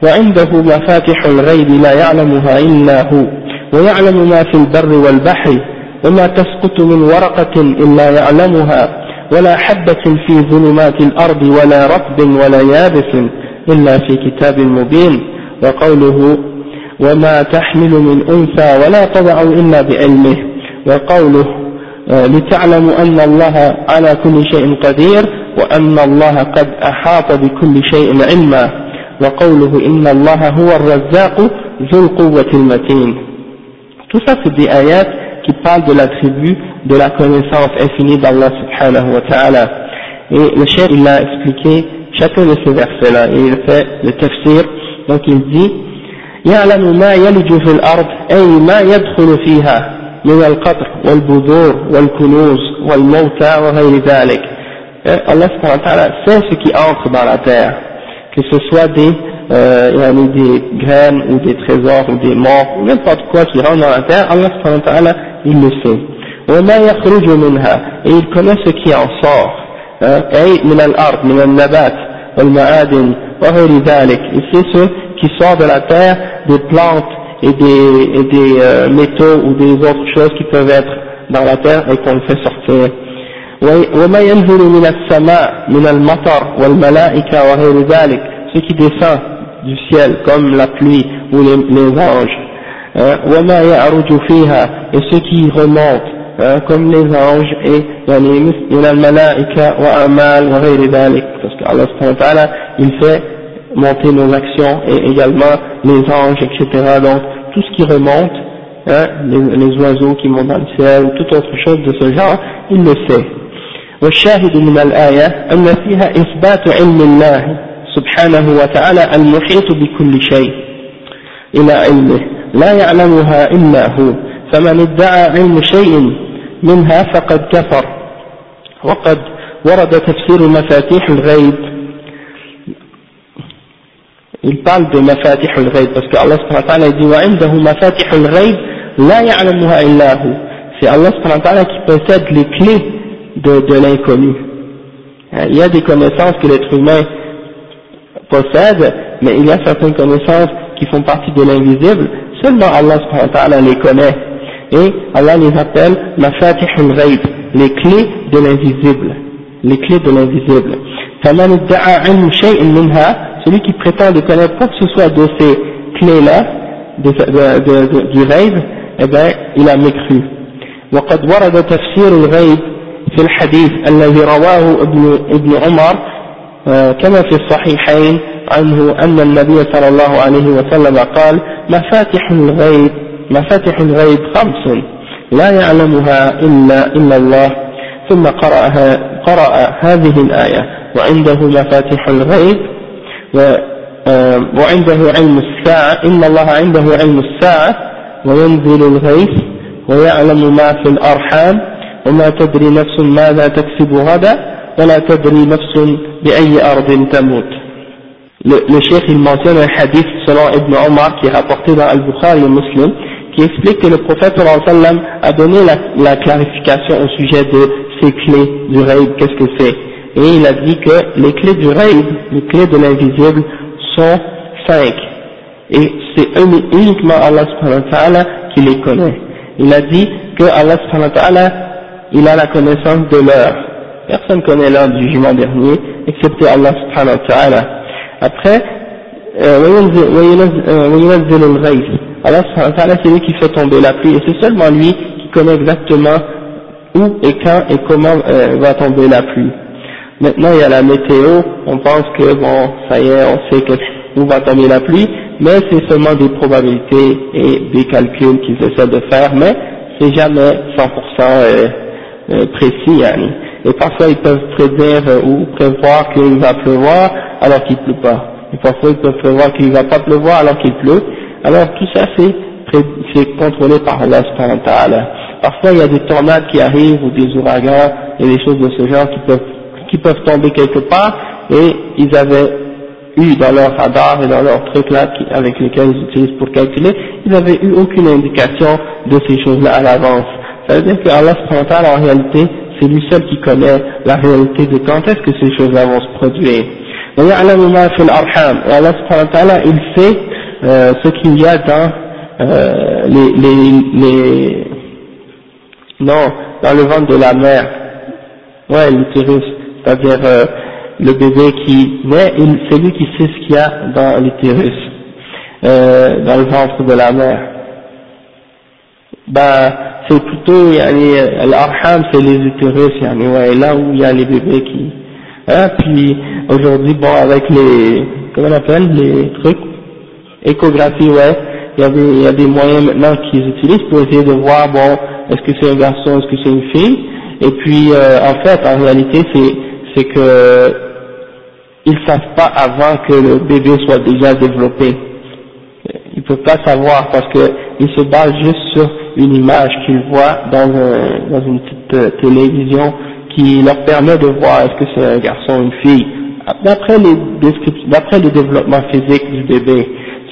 وعنده مفاتح الغيب لا يعلمها إلا هو ويعلم ما في البر والبحر وما تسقط من ورقة إلا يعلمها ولا حبة في ظلمات الأرض ولا رطب ولا يابس إلا في كتاب مبين. وقوله وما تحمل من أنثى ولا تضع إلا بعلمه. وقوله لتعلموا أن الله على كل شيء قدير وأن الله قد أحاط بكل شيء علما. وقوله إن الله هو الرزاق ذو القوة المتين Tout ça c'est des ayats qui parlent de l'attribut de la connaissance infinie d'Allah subhanahu wa ta'ala. Et le chef il a expliqué chacun de ces versets-là et il fait le tafsir. Donc il dit يعلم ما يلج في الأرض أي ما يدخل فيها من القطر والبذور والكنوز والموتى وغير ذلك Allah subhanahu wa ta'ala sait ce qui entre dans la terre que ce soit des, euh, des graines ou des trésors ou des morts ou n'importe quoi qui rentre dans la terre Allah subhanahu wa ta'ala il le sait وما يخرج منها et il connaît ce qui en sort أي من الأرض من النبات والمعادن وغير ذلك et c'est ce qui sort de la terre des plantes et des, et des euh, métaux ou des autres choses qui peuvent être dans la terre et qu'on fait sortir. وما ينزل من السماء من المطر والملائكة وغير ذلك ce qui descend du ciel comme la pluie ou les, les anges وما يعرج فيها et ce qui remonte hein, comme les anges et يعني من الملائكة وأعمال وغير ذلك parce que Allah subhanahu wa ta'ala il fait monter nos actions et également les anges, etc. Donc tout ce qui remonte, hein, les, les, oiseaux qui montent dans le ciel ou toute autre chose de ce genre, il le sait. والشاهد من الآية أن فيها إثبات علم الله سبحانه وتعالى المحيط بكل شيء إلى علمه. لا يعلمها إلا هو. فمن ادعى علم شيء منها فقد كفر. وقد ورد تفسير مفاتيح الغيب. Il parle de mafatih al-ghayb parce que Allah subhanahu wa ta'ala dit وعنده مفاتيح الغيب لا يعلمها إلا هو. C'est Allah subhanahu wa ta'ala qui possède les clés de, de l'inconnu il y a des connaissances que l'être humain possède mais il y a certaines connaissances qui font partie de l'invisible seulement Allah subhanahu wa ta'ala les connaît et Allah les appelle mafatih al-ghayb les clés de l'invisible les clés de l'invisible فمن ادعى علم شيء منها celui qui prétend de connaître quoi que ce soit de ces clés-là, de, de, de, du rêve, eh bien, il a mécru. وقد ورد تفسير الغيب في الحديث الذي رواه ابن, ابن عمر كما في الصحيحين عنه أن النبي صلى الله عليه وسلم قال مفاتح الغيب مفاتح الغيب خمس لا يعلمها إلا, إلا الله. ثم قرأ, قرأ هذه الآية وعنده مفاتح الغيب وعنده علم الساعة إن الله عنده علم الساعة وينزل الغيث ويعلم ما في الأرحام. وما تدري نفس ماذا تكسب غدا ولا تدري نفس بأي أرض تموت le, le cheikh il mentionne un hadith selon Ibn Omar qui est rapporté dans Al-Bukhari et Muslim qui explique que le prophète sallam a donné la, la, clarification au sujet de ces clés du raid, qu'est-ce que c'est et il a dit que les clés du raid, les clés de l'invisible sont cinq et c'est uniquement Allah subhanahu wa ta'ala qui les connaît il a dit que Allah subhanahu wa ta'ala il a la connaissance de l'heure. Personne connaît l'heure du jugement dernier excepté Allah subhanahu wa ta'ala. Après, euh, euh, Allah c'est lui qui fait tomber la pluie et c'est seulement lui qui connaît exactement où et quand et comment euh, va tomber la pluie. Maintenant il y a la météo, on pense que bon ça y est, on sait que où va tomber la pluie, mais c'est seulement des probabilités et des calculs qu'ils essaient de faire, mais c'est jamais 100% précis. Et parfois ils peuvent prédire ou prévoir qu'il va pleuvoir, alors qu'il pleut pas. Et parfois ils peuvent prévoir qu'il va pas pleuvoir alors qu'il pleut. Alors tout ça c'est contrôlé par Allah Parfois il y a des tornades qui arrivent ou des ouragans et des choses de ce genre qui peuvent qui peuvent tomber quelque part et ils avaient eu dans leur radar et dans leur truc là avec lesquels ils utilisent pour calculer, ils n'avaient eu aucune indication de ces choses-là à l'avance. Ça veut dire qu'Allah en réalité, c'est lui seul qui connaît la réalité de quand est-ce que ces choses-là vont se produire. Et Allah il sait euh, ce qu'il y a dans euh, les, les, les, non, dans le ventre de la mère. Ouais, l'utérus, c'est-à-dire euh, le bébé qui naît, c'est lui qui sait ce qu'il y a dans l'utérus, euh, dans le ventre de la mère. Ben, c'est plutôt yani, l'arham c'est les utérus yani, ouais, là où il y a les bébés qui Hein, puis aujourd'hui, bon, avec les, comment on appelle, les trucs, échographie, ouais, il y a des, il y a des moyens maintenant qu'ils utilisent pour essayer de voir, bon, est-ce que c'est un garçon, est-ce que c'est une fille, et puis, euh, en fait, en réalité, c'est, c'est que, ils savent pas avant que le bébé soit déjà développé. Ils peuvent pas savoir parce que ils se basent juste sur une image qu'ils voient dans, un, dans une petite télévision qui leur permet de voir est-ce que c'est un garçon ou une fille, d'après d'après le développement physique du bébé.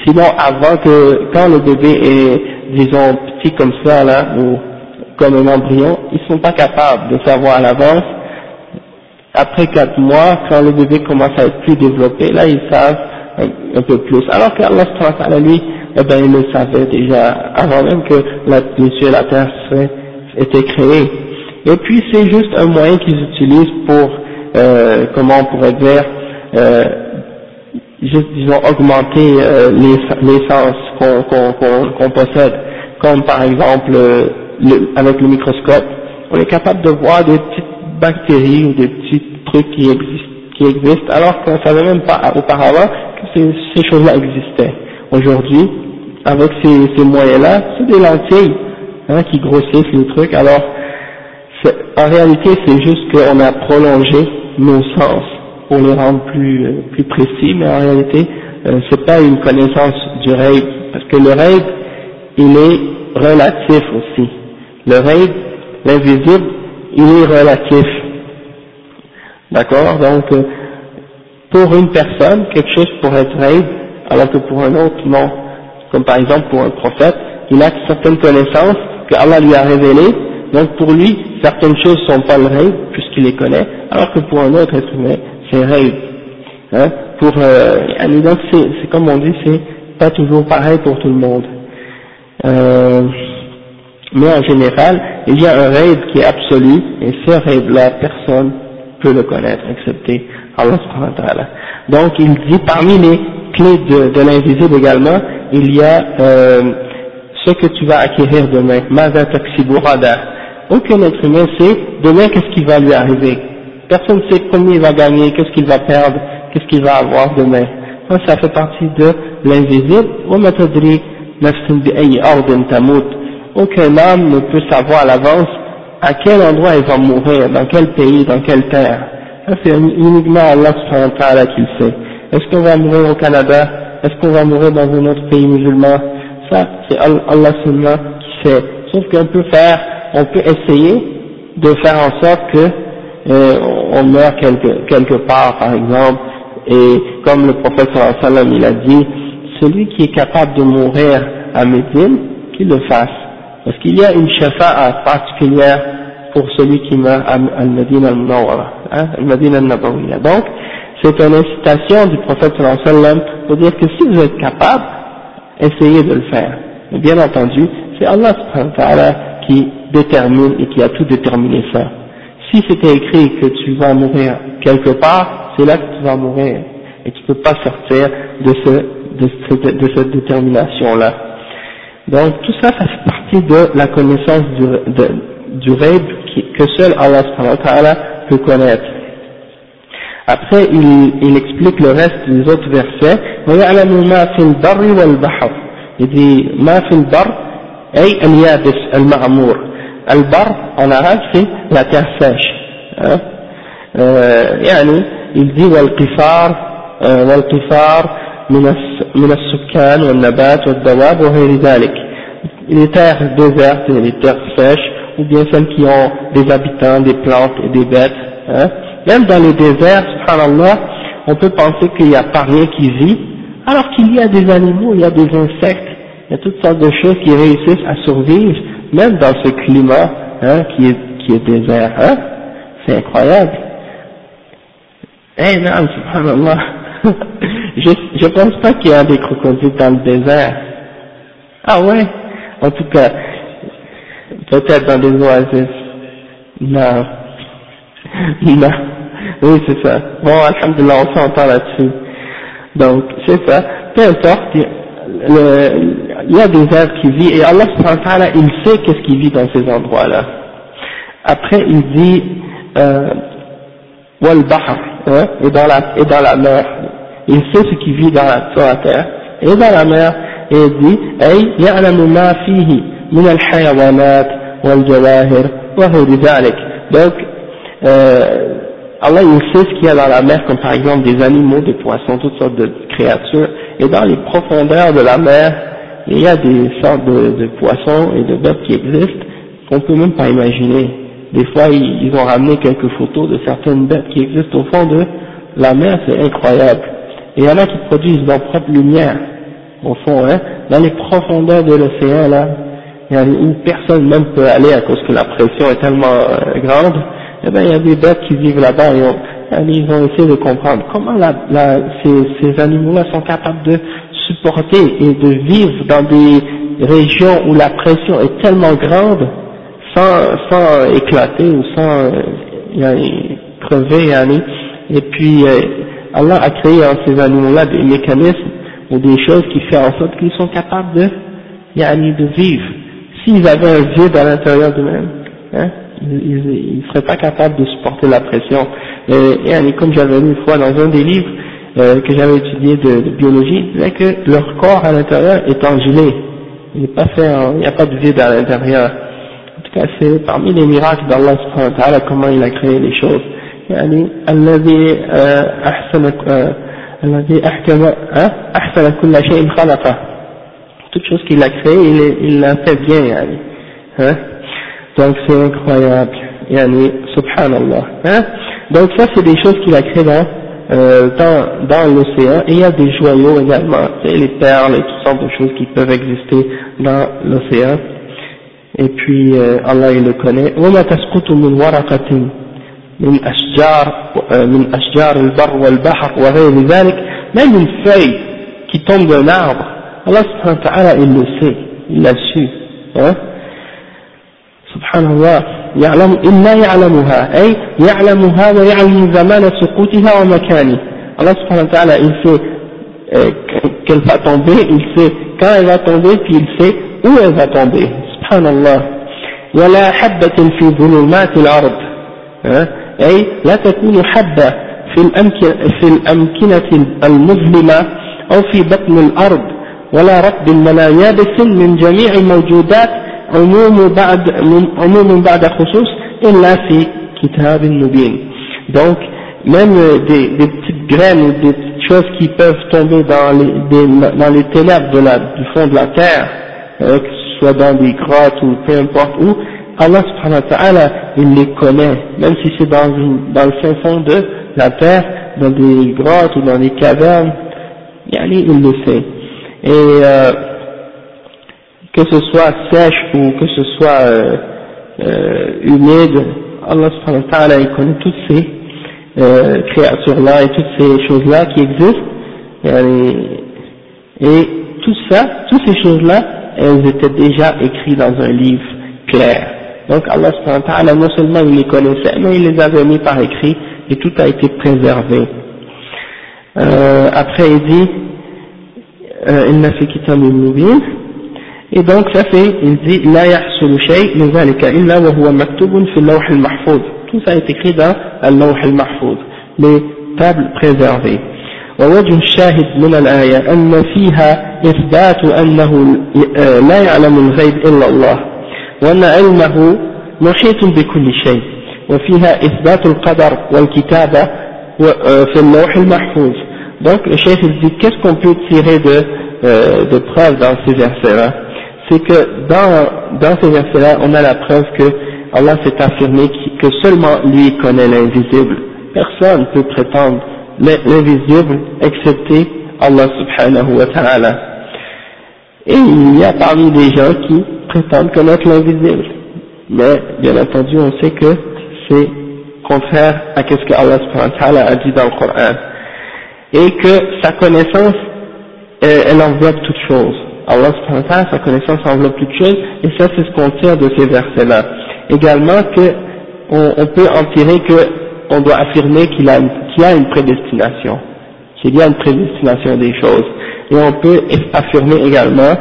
Sinon, avant que, quand le bébé est, disons, petit comme ça, là, ou comme un embryon, ils sont pas capables de savoir à l'avance. Après quatre mois, quand le bébé commence à être plus développé, là, ils savent un, peu plus. Alors qu'Allah, lui, eh ben, il le savait déjà avant même que la, les et la terre étaient créés. Et puis c'est juste un moyen qu'ils utilisent pour, euh, comment on pourrait dire, euh, juste disons augmenter euh, les, sens qu'on possède, comme par exemple euh, le, avec le microscope, on est capable de voir des petites bactéries ou des petits trucs qui existent, qui existent alors qu'on ne savait même pas auparavant ces, ces choses-là existaient. Aujourd'hui, avec ces, moyens-là, c'est des lentilles hein, qui grossissent les trucs, alors en réalité, c'est juste qu'on a prolongé nos sens pour les rendre plus, plus précis, mais en réalité, euh, c'est pas une connaissance du rêve, parce que le rêve, il est relatif aussi. Le rêve, l'invisible, il est relatif. D'accord? Donc, euh, pour une personne, quelque chose pourrait être rêve, alors que pour un autre, non. Comme par exemple pour un prophète, il a certaines connaissances que Allah lui a révélées, donc pour lui, certaines choses sont pas le rêve, puisqu'il les connaît, alors que pour un autre être humain, c'est rêve. Hein pour, euh, donc c'est comme on dit, c'est pas toujours pareil pour tout le monde. Euh, mais en général, il y a un rêve qui est absolu, et ce rêve-là, personne peut le connaître, excepté Allah subhanahu wa ta'ala. Donc il dit, parmi les clés de, l'invisible également, il y a euh, ce que tu vas acquérir demain. Mada aucun être humain sait demain qu'est-ce qui va lui arriver. Personne ne sait combien il va gagner, qu'est-ce qu'il va perdre, qu'est-ce qu'il va avoir demain. Ça, fait partie de l'invisible. Aucun âme ne peut savoir à l'avance à quel endroit il va mourir, dans quel pays, dans quelle terre. Ça, c'est uniquement Allah qui le sait. Est-ce qu'on va mourir au Canada? Est-ce qu'on va mourir dans un autre pays musulman? Ça, c'est Allah seulement qui sait. Sauf qu'on peut faire on peut essayer de faire en sorte que euh, on meurt quelque, quelque part, par exemple, et comme le prophète sallam il a dit, celui qui est capable de mourir à Médine, qu'il le fasse. Parce qu'il y a une shafa'a particulière pour celui qui meurt à Al-Madina al-Nawara, hein, Al-Madina al-Nabawiyya. Donc, c'est une incitation du prophète sallam pour dire que si vous êtes capable, essayez de le faire. Mais bien entendu, c'est Allah qui détermine et qui a tout déterminé ça. Si c'était écrit que tu vas mourir quelque part, c'est là que tu vas mourir et tu ne peux pas sortir de, ce, de, cette détermination-là. Donc tout ça, ça fait partie de la connaissance du, de, du rêve que seul Allah peut connaître. Après, il, il explique le reste des autres versets. Il dit, ما في البر أي اليابس المعمور. البر en arabe c'est la terre sèche. Hein? Euh, يعني il dit والقفار والقفار من من السكان والنبات والدواب وغير ذلك. Les terres désertes les terres sèches, ou bien celles qui ont des habitants, des plantes et des bêtes. Hein? Même dans les déserts, subhanallah, on peut penser qu'il n'y a pas rien qui vit, alors qu'il y a des animaux, il y a des insectes, il y a toutes sortes de choses qui réussissent à survivre, même dans ce climat hein, qui, est, qui est désert. Hein? C'est incroyable. Eh non, subhanallah, je je pense pas qu'il y a des crocodiles dans le désert. Ah ouais? En tout cas, peut-être dans des oasis. Non. Non. Oui, c'est ça. Bon, alhamdulillah, on s'entend là-dessus. Donc, c'est ça. Peu importe, il y a des êtres qui vivent, et Allah il sait qu'est-ce qui vit dans ces endroits-là. Après, il dit, euh, wal bahr, hein, et dans la, et dans la mer. Il sait ce qui vit dans la, sur la terre, et dans la mer, et il dit, أي يعلم ما فيه من الحيوانات والجواهر وغير ذلك. Donc, euh, Allah il sait ce qu'il y a dans la mer, comme par exemple des animaux, des poissons, toutes sortes de créatures, et dans les profondeurs de la mer, il y a des sortes de, de poissons et de bêtes qui existent qu'on peut même pas imaginer. Des fois, ils, ont ramené quelques photos de certaines bêtes qui existent au fond de la mer, c'est incroyable. Et il y en a qui produisent leur propre lumière, au fond, hein, dans les profondeurs de l'océan, là, où personne même peut aller à cause que la pression est tellement euh, grande, eh ben, il y a des bêtes qui vivent là-bas et ils ont essayé de comprendre comment la, la, ces, ces animaux-là sont capables de supporter et de vivre dans des régions où la pression est tellement grande sans, sans éclater ou sans euh, crever. Et puis euh, Allah a créé en ces animaux-là des mécanismes ou des choses qui font en sorte qu'ils sont capables de, de vivre S'ils avaient un vide à l'intérieur d'eux-mêmes, hein, ils ne seraient pas capables de supporter la pression. Et, et comme j'avais lu une fois dans un des livres euh, que j'avais étudié de, de biologie, c'est que leur corps à l'intérieur est engelé. Il n'est pas fait, il n'y a pas de vide à l'intérieur. En tout cas, c'est parmi les miracles d'Allah subhanahu wa ta'ala comment il a créé les choses. يعني الذي أحسن الذي أحكم أحسن كل شيء خلقه toute chose qu'il a créé il l'a fait bien يعني hein donc c'est incroyable. Yani, subhanallah. Hein? Donc ça c'est des choses qu'il a créées dans, euh, dans, dans l'océan. Et il y a des joyaux également, les perles et toutes sortes de choses qui peuvent exister dans l'océan. Et puis euh, Allah il le connaît. وما تسقط من ورقة من أشجار من أشجار البر والبحر وغير ذلك même une feuille qui tombe d'un arbre الله سبحانه وتعالى ta'ala, سي le sait, il l'a su. Hein? Subhanallah. يعلم إلا يعلمها أي يعلمها ويعلم زمان سقوطها ومكانه الله سبحانه وتعالى il سي euh, qu'elle va tomber il سي quand elle va tomber puis سي sait où elle va سبحان الله ولا حبة في ظلمات الأرض أي لا تكون حبة في الأمكنة المظلمة أو في بطن الأرض ولا رطب ولا يابس من جميع الموجودات عموم بعد عموم بعد خصوص إلا في كتاب مبين donc même des, des petites graines ou des choses qui peuvent tomber dans les, des, dans les ténèbres de la, du fond de la terre, euh, que ce soit dans des grottes ou peu importe où, Allah subhanahu wa ta'ala, il les connaît, même si c'est dans, une, dans le fin fond de la terre, dans des grottes ou dans des cavernes, il le sait. Et euh, que ce soit sèche ou que ce soit euh, euh, humide, Allah subhanahu wa ta'ala, il connaît toutes ces euh, créatures-là et toutes ces choses-là qui existent. Et tout ça, toutes ces choses-là, elles étaient déjà écrites dans un livre clair. Donc Allah subhanahu wa ta'ala, non seulement il les connaissait, mais il les avait mis par écrit et tout a été préservé. Euh, après il dit, آه، إن في كتاب مبين. Et donc ça fait, il dit, la yahsulushay, mais dans les cas, في اللوح المحفوظ. كيف ça est اللوح المحفوظ, les tables ووجه الشاهد من الآية أن فيها إثبات أنه آه، لا يعلم الغيب إلا الله، وأن علمه محيط بكل شيء، وفيها إثبات القدر والكتابة آه، في اللوح المحفوظ، donc le chef il dit qu'est-ce qu'on peut tirer de, euh, de preuve dans ces versets-là? C'est que dans, dans ces versets-là on a la preuve que Allah s'est affirmé que seulement lui connaît l'invisible personne ne peut prétendre l'invisible excepté Allah subhanahu wa ta'ala. Et il y a parmi les gens qui prétendent connaître l'invisible. Mais bien entendu, on sait que c'est contraire à ce que Allah subhanahu wa ta'ala a dit dans le Coran. Et que sa connaissance, elle, enveloppe toute chose. Allah subhanahu wa sa connaissance enveloppe toute chose, et ça c'est ce qu'on tire de ces versets-là. Également que on, peut en tirer que on doit affirmer qu'il a, a une prédestination, qu'il y a une prédestination des choses. Et on peut affirmer également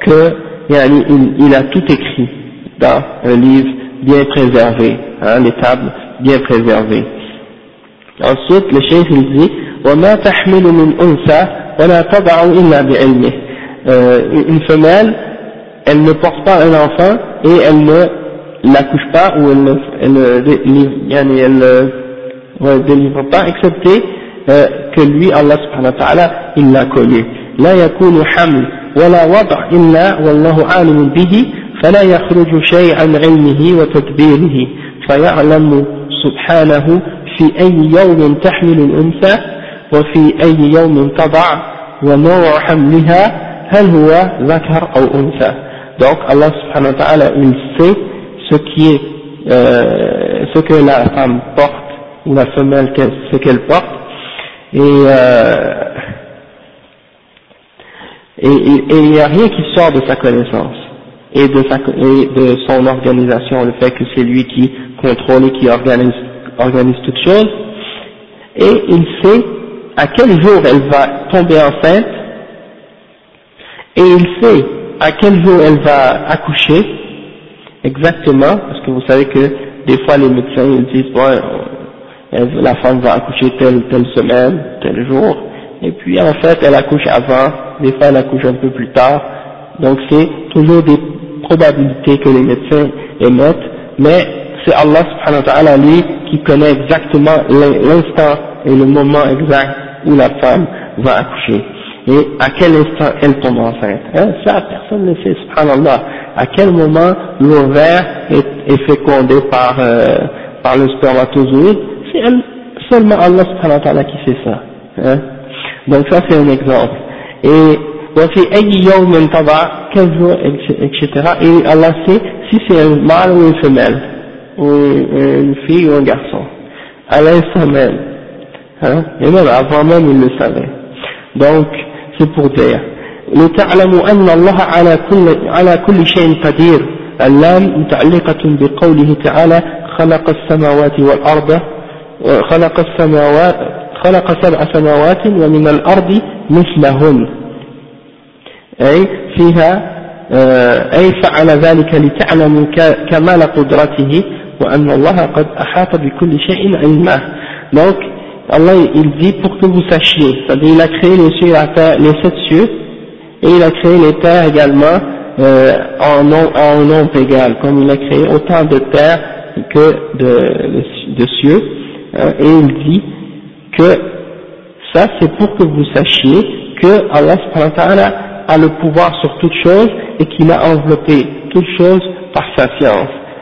que il, a tout écrit dans un livre bien préservé, hein, les tables bien préservées. Ensuite, le chef il dit وما تحمل من أنثى ولا تضع إلا بعلمه euh, une femelle elle ne porte pas un enfant et elle ne l'accouche pas ou elle ne, elle, elle, ne délivre pas excepté euh, que lui Allah subhanahu wa ta'ala il l'a connu لا يكون حمل ولا وضع إلا والله عالم به فلا يخرج شيء عن علمه وتدبيره فيعلم سبحانه في أي يوم تحمل الأنثى وفي أي يوم تضع ونوع حملها هل هو ذكر أو أنثى donc Allah subhanahu wa ta'ala il sait ce qui est euh, ce que la femme porte ou la femelle ce qu'elle porte et euh, et il n'y a rien qui sort de sa connaissance et de, sa, et de son organisation, le fait que c'est lui qui contrôle et qui organise, organise toutes choses, et il sait à quel jour elle va tomber enceinte, et il sait à quel jour elle va accoucher, exactement, parce que vous savez que des fois les médecins ils disent, bon, la femme va accoucher telle, telle semaine, tel jour, et puis en fait elle accouche avant, des fois elle accouche un peu plus tard, donc c'est toujours des probabilités que les médecins émettent, mais c'est Allah subhanahu wa ta'ala lui qui connaît exactement l'instant et le moment exact où la femme va accoucher. Et à quel instant elle tombe enceinte. Hein, ça, personne ne sait, subhanallah. À quel moment l'ovaire est, est fécondé par, euh, par le spermatozoïde c'est seulement Allah subhanahu wa ta'ala qui fait ça. Hein. Donc ça c'est un exemple. Et yawm taba, quel jour, etc. Et Allah sait si c'est un mâle ou une femelle, ou une fille ou un garçon. À l'instant même. Hein. Et même avant même il le savait. Donc c'est pour dire. لتعلموا أن الله على كل على كل شيء قدير اللام متعلقة بقوله تعالى خلق السماوات والأرض خلق السماوات خلق سبع سماوات ومن الأرض مثلهن أي فيها آه، أي فعل ذلك لتعلموا كمال قدرته وأن الله قد أحاط بكل شيء علما donc Allah il dit pour que vous sachiez c'est-à-dire il a créé les cieux les sept cieux et il a créé les terres également euh, en, en nombre égal comme il a créé autant de terres que de, de, de cieux euh, et il dit que ça c'est pour que vous sachiez que Allah a le pouvoir sur toute chose et qu'il a enveloppé toute chose par sa science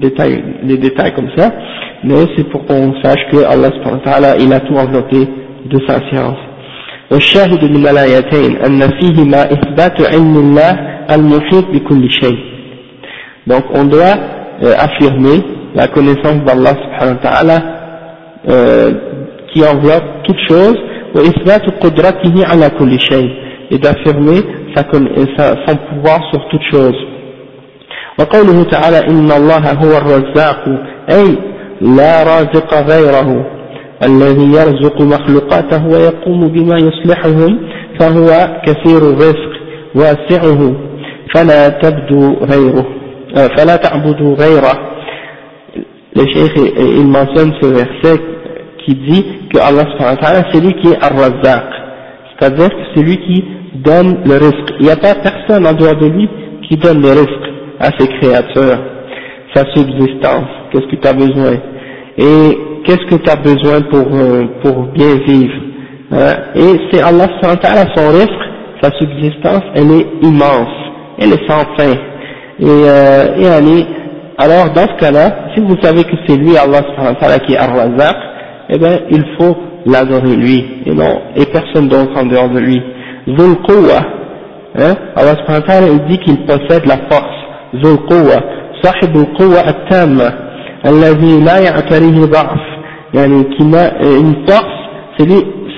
détails, des détails comme ça mais c'est pour qu'on sache que Allah subhanahu wa ta'ala il a tout enveloppé de sa science والشاهد من الآيتين أن فيهما إثبات علم الله المحيط بكل شيء donc on doit euh, affirmer la connaissance d'Allah subhanahu wa ta'ala euh, qui enveloppe toute chose وإثبات قدرته على كل شيء et d'affirmer sa, son pouvoir sur toute chose وقوله تعالى إن الله هو الرزاق أي لا رازق غيره الذي يرزق مخلوقاته ويقوم بما يصلحهم فهو كثير الرزق واسعه فلا تبدو غيره فلا تعبدوا غيره le cheikh il mentionne ce verset qui dit que Allah c'est lui qui est Ar-Razzaq c'est-à-dire que c'est lui qui donne le risque il n'y a pas personne en dehors de lui qui donne le risque à ses créatures sa subsistance qu'est-ce que tu as besoin? Et qu'est-ce que tu as besoin pour, euh, pour bien vivre. Hein? Et c'est Allah son risque, sa subsistance, elle est immense, elle est sans fin. Et, euh, et alors dans ce cas-là, si vous savez que c'est lui Allah qui est Ar-Razaq, eh bien il faut l'adorer lui, et non, et personne d'autre en dehors de lui. Zul hein? Allah il dit qu'il possède la force, ذو القوة صاحب القوة التامة الذي لا يعتريه ضعف. يعني كما إن فرص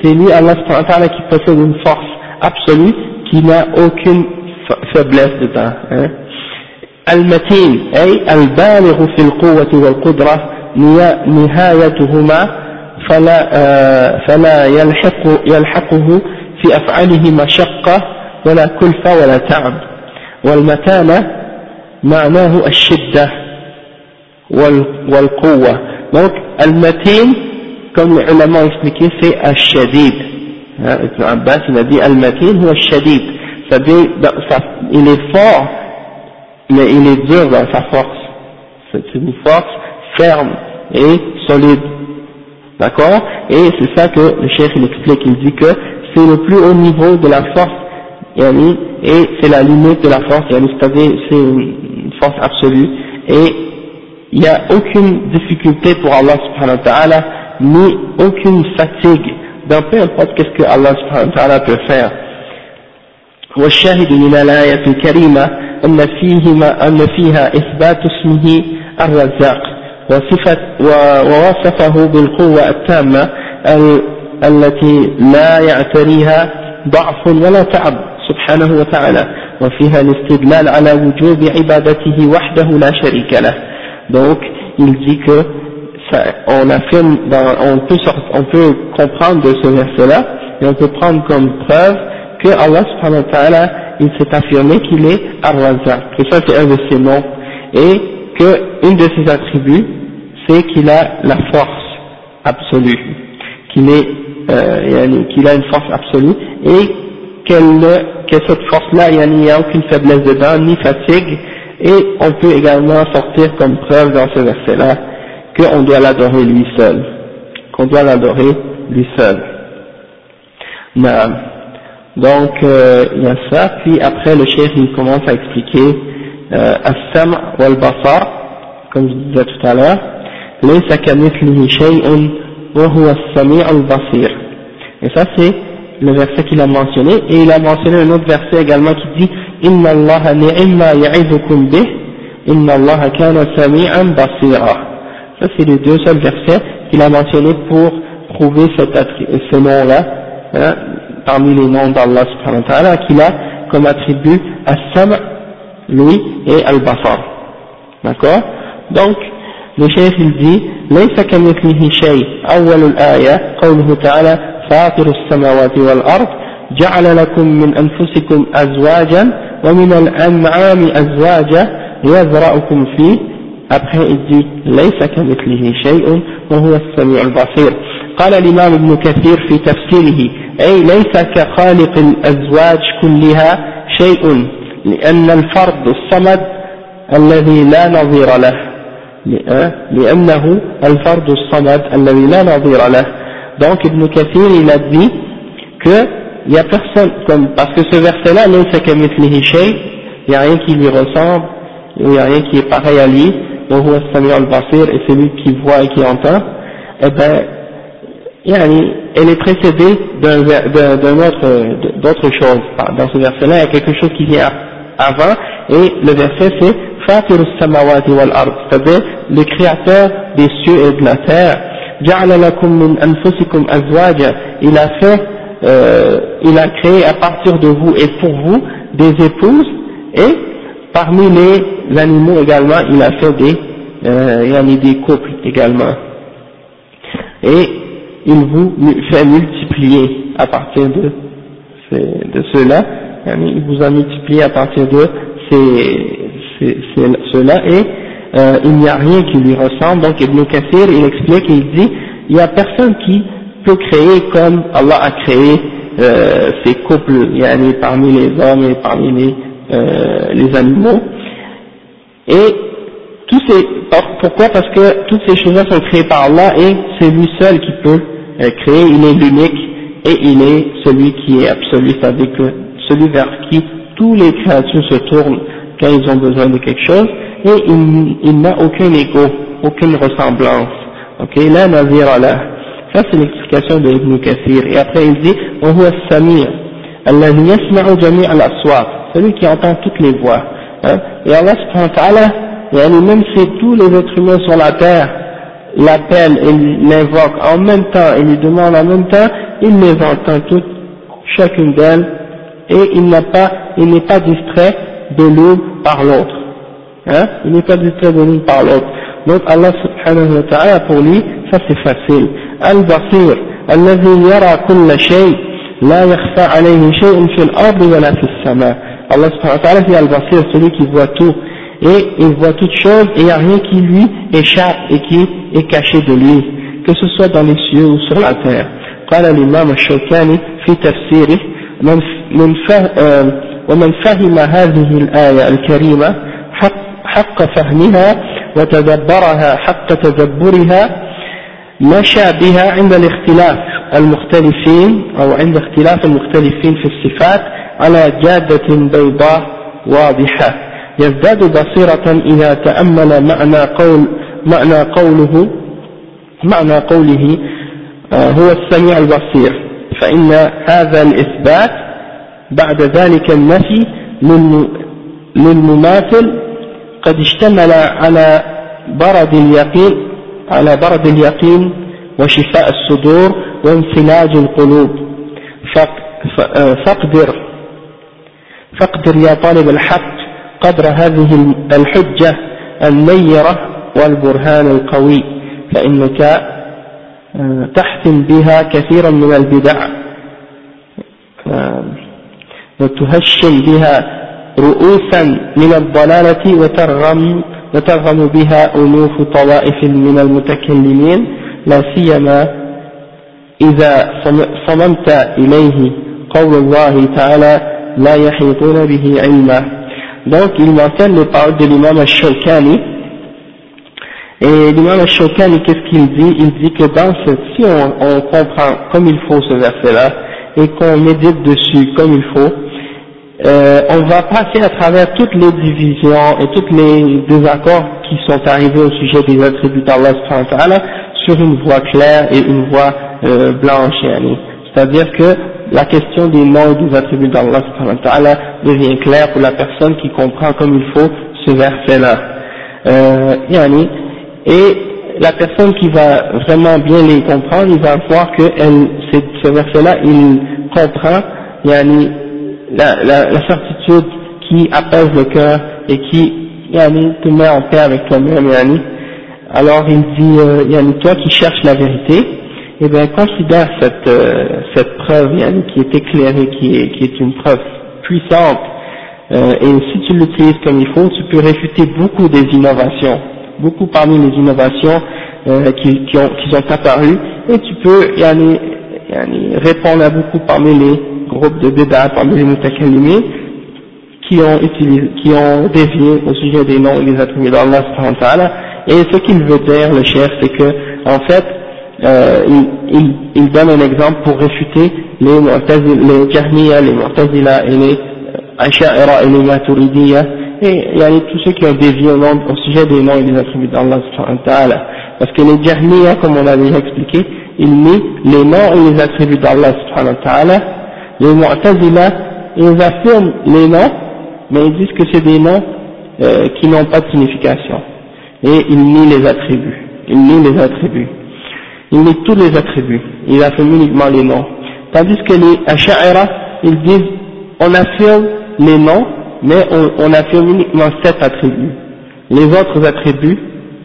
سلي الله سبحانه وتعالى كي تصد إن فرص أبسولي كي لا أوكن فبلاس المتين أي البالغ في القوة والقدرة نهايتهما فلا, آه، فلا يلحق يلحقه في أفعاله مشقة ولا كلفة ولا تعب. والمتانة معناه الشدة والقوة donc al-matin comme les ulama ont expliqué c'est al-shadid Ibn Abbas il a dit al-matin ou al-shadid c'est-à-dire il est fort mais il est dur dans sa force c'est une force ferme et solide d'accord et c'est ça que le chef il explique il dit que c'est le plus haut niveau de la force et c'est la limite de la force c'est-à-dire c'est une force absolue et il n'y a aucune difficulté pour Allah subhanahu wa ta'ala, ni aucune fatigue dans peu importe qu'est-ce que Allah subhanahu wa ta'ala peut faire. والشاهد من الآية الكريمة أن فيهما أن فيها إثبات اسمه الرزاق وصفة ووصفه بالقوة التامة التي لا يعتريها ضعف ولا تعب سبحانه وتعالى وفيها الاستدلال على وجوب عبادته وحده لا شريك له Donc, il dit que ça, on affirme, on, peut on peut comprendre de ce verset-là, et on peut prendre comme preuve que Allah subhanahu wa ta'ala, il s'est affirmé qu'il est Ar-Razak, que ça c'est un de ses noms, et que une de ses attributs, c'est qu'il a la force absolue, qu'il est, euh, qu'il a une force absolue, et qu'elle que cette force-là, il n'y a aucune faiblesse dedans, ni fatigue, et on peut également sortir comme preuve dans ce verset-là qu'on doit l'adorer lui seul, qu'on doit l'adorer lui seul. Non. Donc, euh, il y a ça, puis après le chef nous commence à expliquer euh, Assam wal basar comme je disais tout à l'heure, les sakamit li shay'un wa huwa al-basir. Et ça c'est le verset qu'il a mentionné, et il a mentionné un autre verset également qui dit Inna Allah ni'imma ya'idukum bih, Inna Allah kana sami'an basira. Ça c'est les deux seuls versets qu'il a mentionnés pour prouver cet ce nom-là, hein, parmi les noms d'Allah subhanahu wa ta'ala, qu'il a comme attribut As-Sam' lui et Al-Basar. D'accord Donc, le chef il dit ليس كمثله شيء أول الآية قوله تعالى فاطر السماوات والأرض جعل لكم من أنفسكم أزواجا ومن الأنعام أزواجا يذرأكم فيه. Après il ليس كمثله شيء وهو السميع البصير. قال الإمام ابن كثير في تفسيره أي ليس كخالق الأزواج كلها شيء لأن الفرد الصمد الذي لا نظير له لأنه الفرد الصمد الذي لا نظير له. Donc Ibn Kathir il a dit que il n'y a personne, comme, parce que ce verset-là, il n'y a rien qui lui ressemble, il n'y a rien qui est pareil à lui, donc al-Basir et celui qui voit et qui entend, eh ben, elle est précédée d'un autre, chose. Dans ce verset-là, il y a quelque chose qui vient avant, et le verset c'est Fatir samawati wal c'est-à-dire le créateur des cieux et de la terre, il a fait, euh, il a créé à partir de vous et pour vous des épouses, et parmi les animaux également, il a fait des, euh, des couples également. Et il vous fait multiplier à partir de, de cela, il vous a multiplié à partir de cela et euh, il n'y a rien qui lui ressemble. Donc Ibn Kathir il explique, il dit, il n'y a personne qui peut créer comme Allah a créé euh, ces couples yani, parmi les hommes et parmi les, euh, les animaux. Et tous ces, pourquoi? Parce que toutes ces choses-là sont créées par Allah et c'est lui seul qui peut euh, créé, il est l'unique et il est celui qui est absolu, c'est-à-dire celui vers qui tous les créatures se tournent quand ils ont besoin de quelque chose et il, n'a aucun écho, aucune ressemblance. Ok, là, Nazir Allah. Ça c'est l'explication de Ibn Kathir. Et après il dit, وهو السميع الذي يسمع جميع الأصوات celui qui entend toutes les voix. Hein? Et Allah subhanahu wa ta'ala, même si tous les êtres humains sur la terre l'appelle et l'invoque en même temps et lui demande en même temps, il les entend toutes, chacune d'elles, et il n'a pas, il n'est pas distrait de l'une par l'autre. Hein? Il n'est pas distrait de l'une par l'autre. Donc Allah subhanahu wa ta'ala pour lui, ça c'est facile. Al-Basir, الذي يرى كل شيء لا يخفى عليه شيء في الأرض ولا في السماء. Allah subhanahu wa ta'ala c'est Al-Basir, celui qui voit tout et il voit toutes choses et il n'y a rien qui lui échappe et qui est caché de lui, que ce soit dans les cieux ou sur la terre. قال الإمام الشوكاني في تفسيره من من ومن فهم هذه الآية الكريمة حق, حق فهمها وتدبرها حق تدبرها مشى بها عند الاختلاف المختلفين أو عند اختلاف المختلفين في الصفات على جادة بيضاء واضحة. يزداد بصيرة إذا تأمل معنى قول معنى قوله معنى قوله آه، هو السميع البصير. فإن هذا الإثبات بعد ذلك النفي للمماثل قد اشتمل على برد اليقين على برد اليقين وشفاء الصدور وانفلاج القلوب. آه، فاقدر فاقدر يا طالب الحق قدر هذه الحجة النيرة والبرهان القوي فإنك آه، تحتم بها كثيرا من البدع. آه، وتهشم بها رؤوسا من الضلالة وترغم, وترغم بها أنوف طوائف من المتكلمين لا سيما إذا صممت إليه قول الله تعالى لا يحيطون به علما Donc il mentionne les paroles de l'imam al-Shawkani. Et l'imam al-Shawkani, qu'est-ce qu'il dit Il dit que dans ce, si on, on, comprend comme il faut ce verset-là, et qu'on médite dessus comme il faut, euh, on va passer à travers toutes les divisions et tous les désaccords qui sont arrivés au sujet des attributs d'Allah sur une voie claire et une voie euh, blanche. C'est-à-dire que la question des noms et des attributs d'Allah devient claire pour la personne qui comprend comme il faut ce verset-là. Euh, et la personne qui va vraiment bien les comprendre, il va voir que elle, ce verset-là, il comprend la, la, la, certitude qui apaise le cœur et qui yani, te met en paix avec toi-même. Yani. Alors il dit, euh, yani, toi qui cherches la vérité, eh bien, considère cette, euh, cette preuve qui est éclairée, qui est, qui est une preuve puissante, euh, et si tu l'utilises comme il faut, tu peux réfuter beaucoup des innovations beaucoup parmi les innovations euh, qui, qui, ont, qui sont apparues, et tu peux yani, yani, répondre à beaucoup parmi les groupes de débat, parmi les mutakallimés, qui ont qui ont dévié au sujet des noms et des attributs d'Allah et ce qu'il veut dire, le chef, c'est que, en fait, euh, il, il, il, donne un exemple pour réfuter les les les Mu'tazila et les Asha'ira et les Maturidiyya, et il y a tous ceux qui ont dévié au, sujet des noms et des attributs d'Allah parce que les Jahmiya, comme on a déjà expliqué, ils mettent les noms et les attributs d'Allah les Mu'tazila, ils affirment les noms, mais ils disent que c'est des noms euh, qui n'ont pas de signification et il nie les attributs. Il nie les attributs. Il nie tous les attributs. Il affirme uniquement les noms. Tandis que les Asha'ira, ils disent, on affirme les noms, mais on, affirme uniquement sept attributs. Les autres attributs,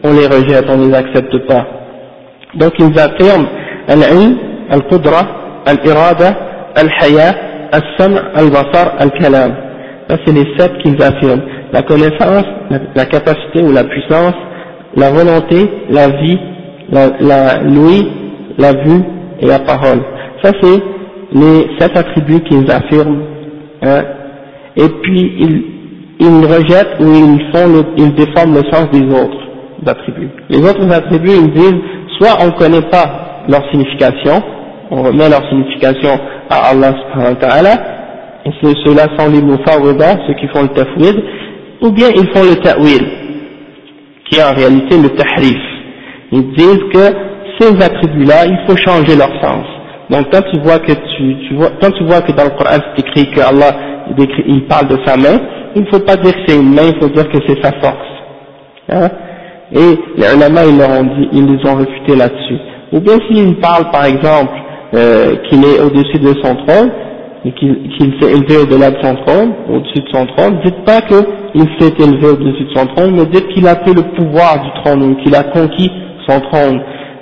on les rejette, on les accepte pas. Donc ils affirment al-ilm, al-qudra, al-irada, al-haya, al-sam, al-basar, al-kalam. Ça c'est les sept qu'ils affirment. La connaissance, la capacité ou la puissance, la volonté, la vie, la, l'ouïe, la vue et la parole. Ça c'est les sept attributs qu'ils affirment. Hein. Et puis ils, ils rejettent ou ils font le, ils déforment le sens des autres attributs. Les autres attributs, ils disent, soit on ne connaît pas leur signification, on remet leur signification à Allah subhanahu wa ta'ala, ceux-là sont les mufawwida, ceux qui font le tafwid, ou bien ils font le ta'wil, qui est en réalité le tahrif. Ils disent que ces attributs-là, il faut changer leur sens. Donc quand tu vois que quand tu vois que dans le Coran c'est écrit que Allah il parle de sa main, il ne faut pas dire que c'est une main, il faut dire que c'est sa force. Hein? Et les ulama ils leur ont dit, ils les ont réfutés là-dessus. Ou bien s'il parle par exemple euh, qu'il est au-dessus de son trône, qu'il s'est élevé au-delà de son trône, au-dessus de son trône, dites pas qu'il s'est élevé au-dessus de son trône, mais dites qu'il a pris le pouvoir du trône, ou qu'il a conquis son trône.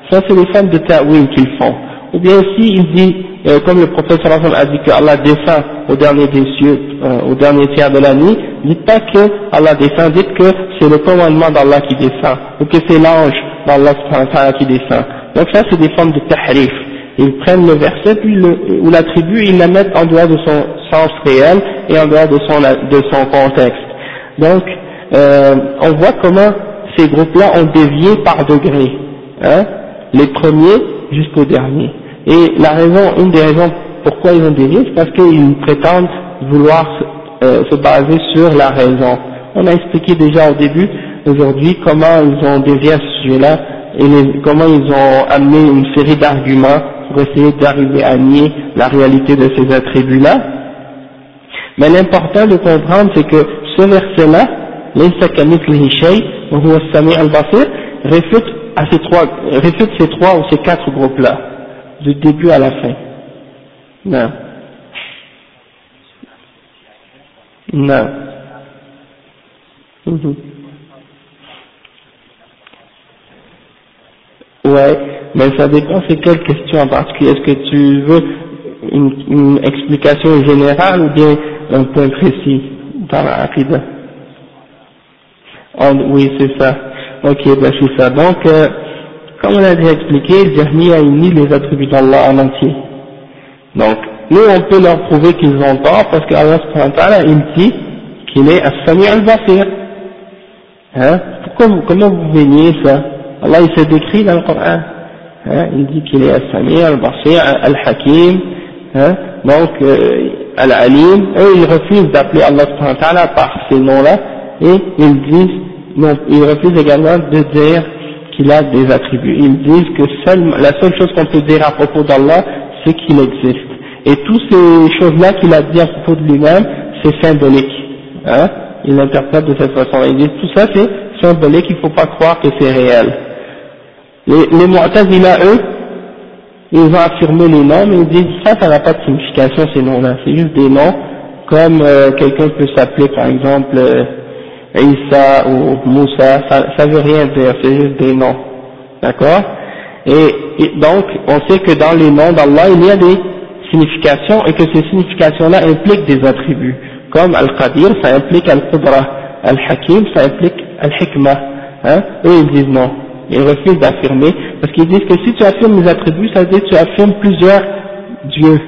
Ça c'est les femmes de ta'wil qu'ils font. Ou bien si il dit, euh, comme le prophète a dit que Allah descend au dernier des cieux, euh, au dernier tiers de la nuit, dites pas que Allah descend, dites que c'est le commandement d'Allah qui descend, ou que c'est l'ange d'Allah qui descend. Donc ça c'est des formes de tahrif ils prennent le verset puis le, ou la tribu, ils la mettent en dehors de son sens réel et en dehors de son, de son contexte. Donc, euh, on voit comment ces groupes-là ont dévié par degrés, hein, les premiers jusqu'au dernier. Et la raison, une des raisons pourquoi ils ont dévié, c'est parce qu'ils prétendent vouloir euh, se baser sur la raison. On a expliqué déjà au début, aujourd'hui, comment ils ont dévié à ce sujet-là et comment ils ont amené une série d'arguments pour essayer d'arriver à nier la réalité de ces attributs-là. Mais l'important de comprendre, c'est que ce verset-là, réfute, à ces trois, réfute ces trois ou ces quatre groupes-là, du début à la fin. Non. Non. Mhm. Ouais, mais ça dépend c'est quelle question en particulier. Est-ce que tu veux une, une, explication générale ou bien un point précis? Dans la rapide Oui, c'est ça. Ok, ben c'est ça. Donc, euh, comme on a déjà expliqué, Jahmi a uni les attributs d'Allah en entier. Donc, nous on peut leur prouver qu'ils ont tort parce qu'Allah il dit qu'il est As-Sami al-Basir. Hein? Pourquoi comment vous veniez ça? Allah il se décrit dans le Coran, hein, il dit qu'il est Al-Sami, Al-Basir, Al-Hakim, hein, donc euh, Al-Alim, eux ils refusent d'appeler Allah par ces noms-là, et ils disent, ils refusent également de dire qu'il a des attributs. Ils disent que seul, la seule chose qu'on peut dire à propos d'Allah, c'est qu'il existe. Et toutes ces choses-là qu'il a dit à propos de lui-même, c'est symbolique. Hein, ils l'interprètent de cette façon. Ils disent tout ça c'est symbolique, il ne faut pas croire que c'est réel. Les, les Mu'tazila, eux, ils ont affirmé les noms, mais ils disent ça, ça n'a pas de signification ces noms-là, c'est juste des noms, comme euh, quelqu'un peut s'appeler par exemple euh, Isa ou Moussa, ça, ça veut rien dire, c'est juste des noms, d'accord? Et, donc, on sait que dans les noms d'Allah, il y a des significations et que ces significations-là impliquent des attributs, comme Al-Qadir, ça implique Al-Qudra, Al-Hakim, ça implique Al-Hikmah, hein, eux ils disent non, ils refusent d'affirmer, parce qu'ils disent que si tu affirmes les attributs, ça veut dire que tu affirmes plusieurs dieux,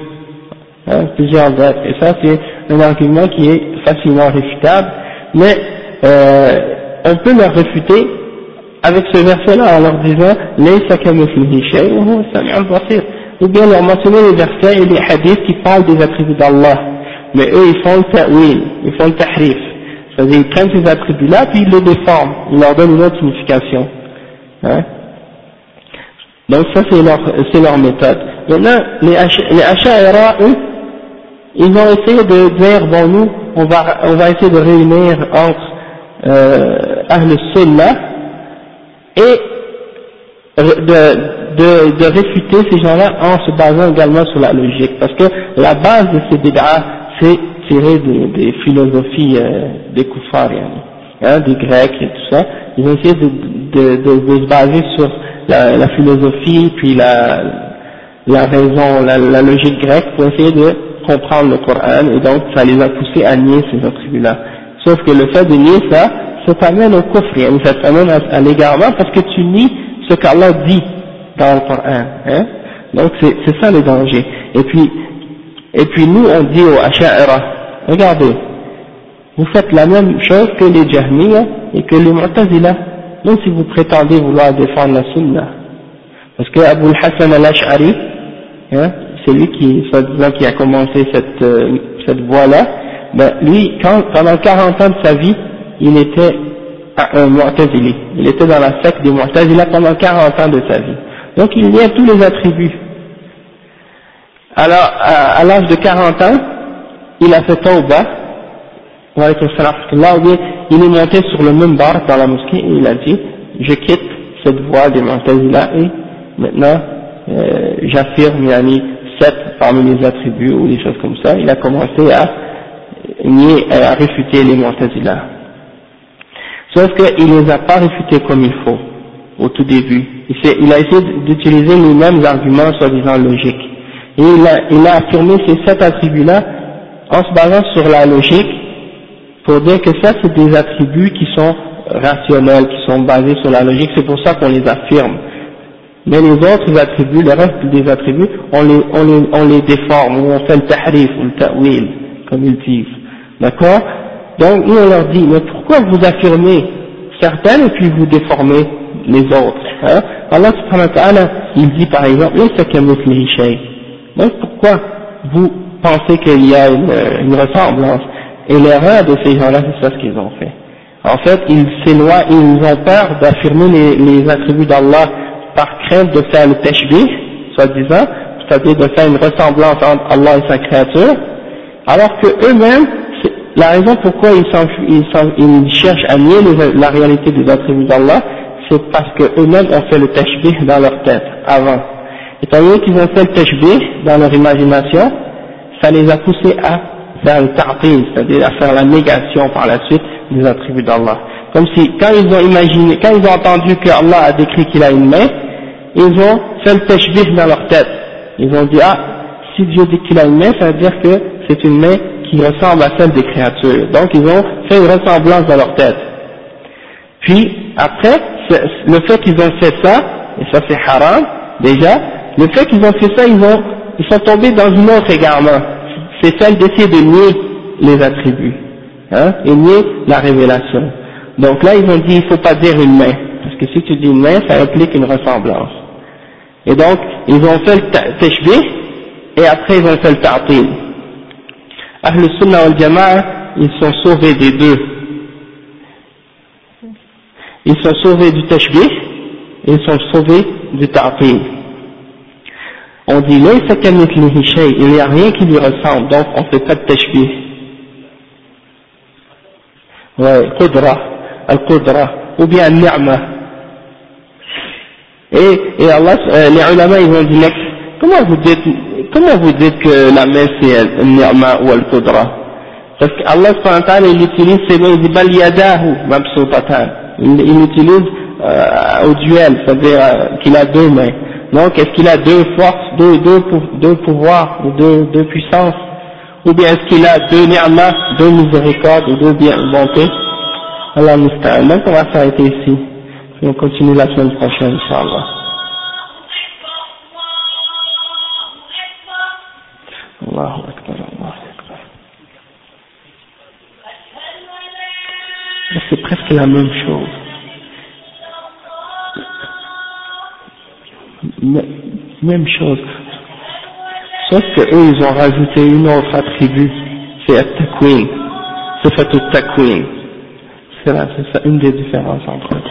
hein, plusieurs êtres, et ça c'est un argument qui est facilement réfutable, mais euh, on peut leur réfuter avec ce verset-là en leur disant ou bien leur mentionner les versets et les hadiths qui parlent des attributs d'Allah. Mais eux ils font le ta'wil, ils font le tahrif. C'est-à-dire ils prennent ces attributs-là puis ils les déforment, ils leur donnent une autre signification hein? Donc ça c'est leur, méthode. Maintenant les, les eux ils ont essayé de dire bon nous on va, on va essayer de réunir entre euh, Ahl Sunnah et de, de, de réfuter ces gens-là en se basant également sur la logique. Parce que la base de ces bid'ah, c'est tiré des, des philosophies euh, des koufars, hein, des Grecs et tout ça. Ils ont essayé de, de, de, se baser sur la, la, philosophie, puis la, la raison, la, logique grecque pour essayer de comprendre le Coran, et donc ça les a poussés à nier ces attributs-là. Sauf que le fait de nier ça, ça t'amène au kufr, ça t'amène à, l'égarement parce que tu nies ce qu'Allah dit dans le Coran. Hein? Donc c'est ça le danger. Et puis, et puis nous on dit aux Asha'ira, regardez, vous faites la même chose que les Jahmiya et que les Mu'tazila, même si vous prétendez vouloir défendre la Sunna. Parce que Abu Hassan al-Ash'ari, hein, c'est lui qui, qui a commencé cette, euh, cette voie-là, ben lui, quand, pendant 40 ans de sa vie, il était un Mu'tazili. Il était dans la secte des Mu'tazila pendant 40 ans de sa vie. Donc il y a tous les attributs. Alors, à, l'âge de 40 ans, il a fait bien il est monté sur le même bar dans la mosquée et il a dit, je quitte cette voie des Mu'tazila et maintenant euh, j'affirme yani, sept parmi les attributs ou des choses comme ça. Il a commencé à nier, à réfuter les Mu'tazila. Sauf qu'il ne les a pas réfutés comme il faut, au tout début. Il, a essayé d'utiliser les mêmes arguments soi-disant logiques. Et il a, affirmé ces sept attributs-là en se basant sur la logique pour dire que ça c'est des attributs qui sont rationnels, qui sont basés sur la logique, c'est pour ça qu'on les affirme. Mais les autres attributs, le reste des attributs, on les, on les, on les déforme, ou on fait le tahrif, ou le ta'wil, comme ils disent. D'accord? Donc nous on leur dit, mais pourquoi vous affirmez certaines et puis vous déformez les autres hein? Allah subhanahu wa ta'ala, il dit par exemple, donc pourquoi vous pensez qu'il y a une, ressemblance? Et l'erreur de ces gens-là, c'est ça ce qu'ils ont fait. En fait, ils s'éloignent, ils ont peur d'affirmer les, attributs d'Allah par crainte de faire le tashbih, soi-disant, c'est-à-dire de faire une ressemblance entre Allah et sa créature, alors que eux-mêmes, la raison pourquoi ils cherchent à nier la réalité des attributs d'Allah, c'est parce qu'eux-mêmes ont fait le tashbih dans leur tête avant. Étant donné qu'ils ont fait le tashbih dans leur imagination, ça les a poussés à faire le ta'til, c'est-à-dire à faire la négation par la suite des attributs d'Allah. Comme si, quand ils ont imaginé, quand ils ont entendu que Allah a décrit qu'il a une main, ils ont fait le tashbih dans leur tête. Ils ont dit, ah, si Dieu dit qu'il a une main, ça veut dire que c'est une main qui ressemble à celle des créatures. Donc ils ont fait une ressemblance dans leur tête. Puis après, le fait qu'ils ont fait ça, et ça c'est haram déjà, le fait qu'ils ont fait ça, ils, ont, ils sont tombés dans une autre égarement. C'est celle d'essayer de nier les attributs, hein, et nier la révélation. Donc là ils ont dit il faut pas dire une main, parce que si tu dis une main, ça implique une ressemblance. Et donc ils ont fait le tashbih, et après ils ont fait le ta'til. Ahl Sunnah wal Jama'a, ils sont sauvés des deux. Ils sont sauvés du tashbih, ils sont sauvés du ta'til. On dit, il n'y a rien qui lui ressemble, donc on ne fait pas de tashbih. Ouais, qudra, al-qudra, ou bien al-ni'ma. Et, et Allah, euh, les ulama, ils ont dit, comment vous dites comment vous dites que la main c'est un ni'ma ou al-qudra? Parce qu'Allah il utilise ces mots, il dit bal yadahu Il, il utilise euh, au duel, c'est-à-dire euh, qu'il a deux mains. Donc est-ce qu'il a deux forces, deux, deux, deux pouvoirs, ou deux, deux puissances? Ou bien est-ce qu'il a deux ni'ma, deux miséricordes, ou deux bien bontés? Allah musta'an. Donc on va s'arrêter ici. On continue la semaine prochaine, Inch'Allah. Allahu Akbar, Allahu Akbar. C'est presque la même chose. Même chose. Sauf que eux, ils ont rajouté une autre attribut. C'est at-takwin. C'est fait au. C'est là, c'est ça, une des différences entre eux.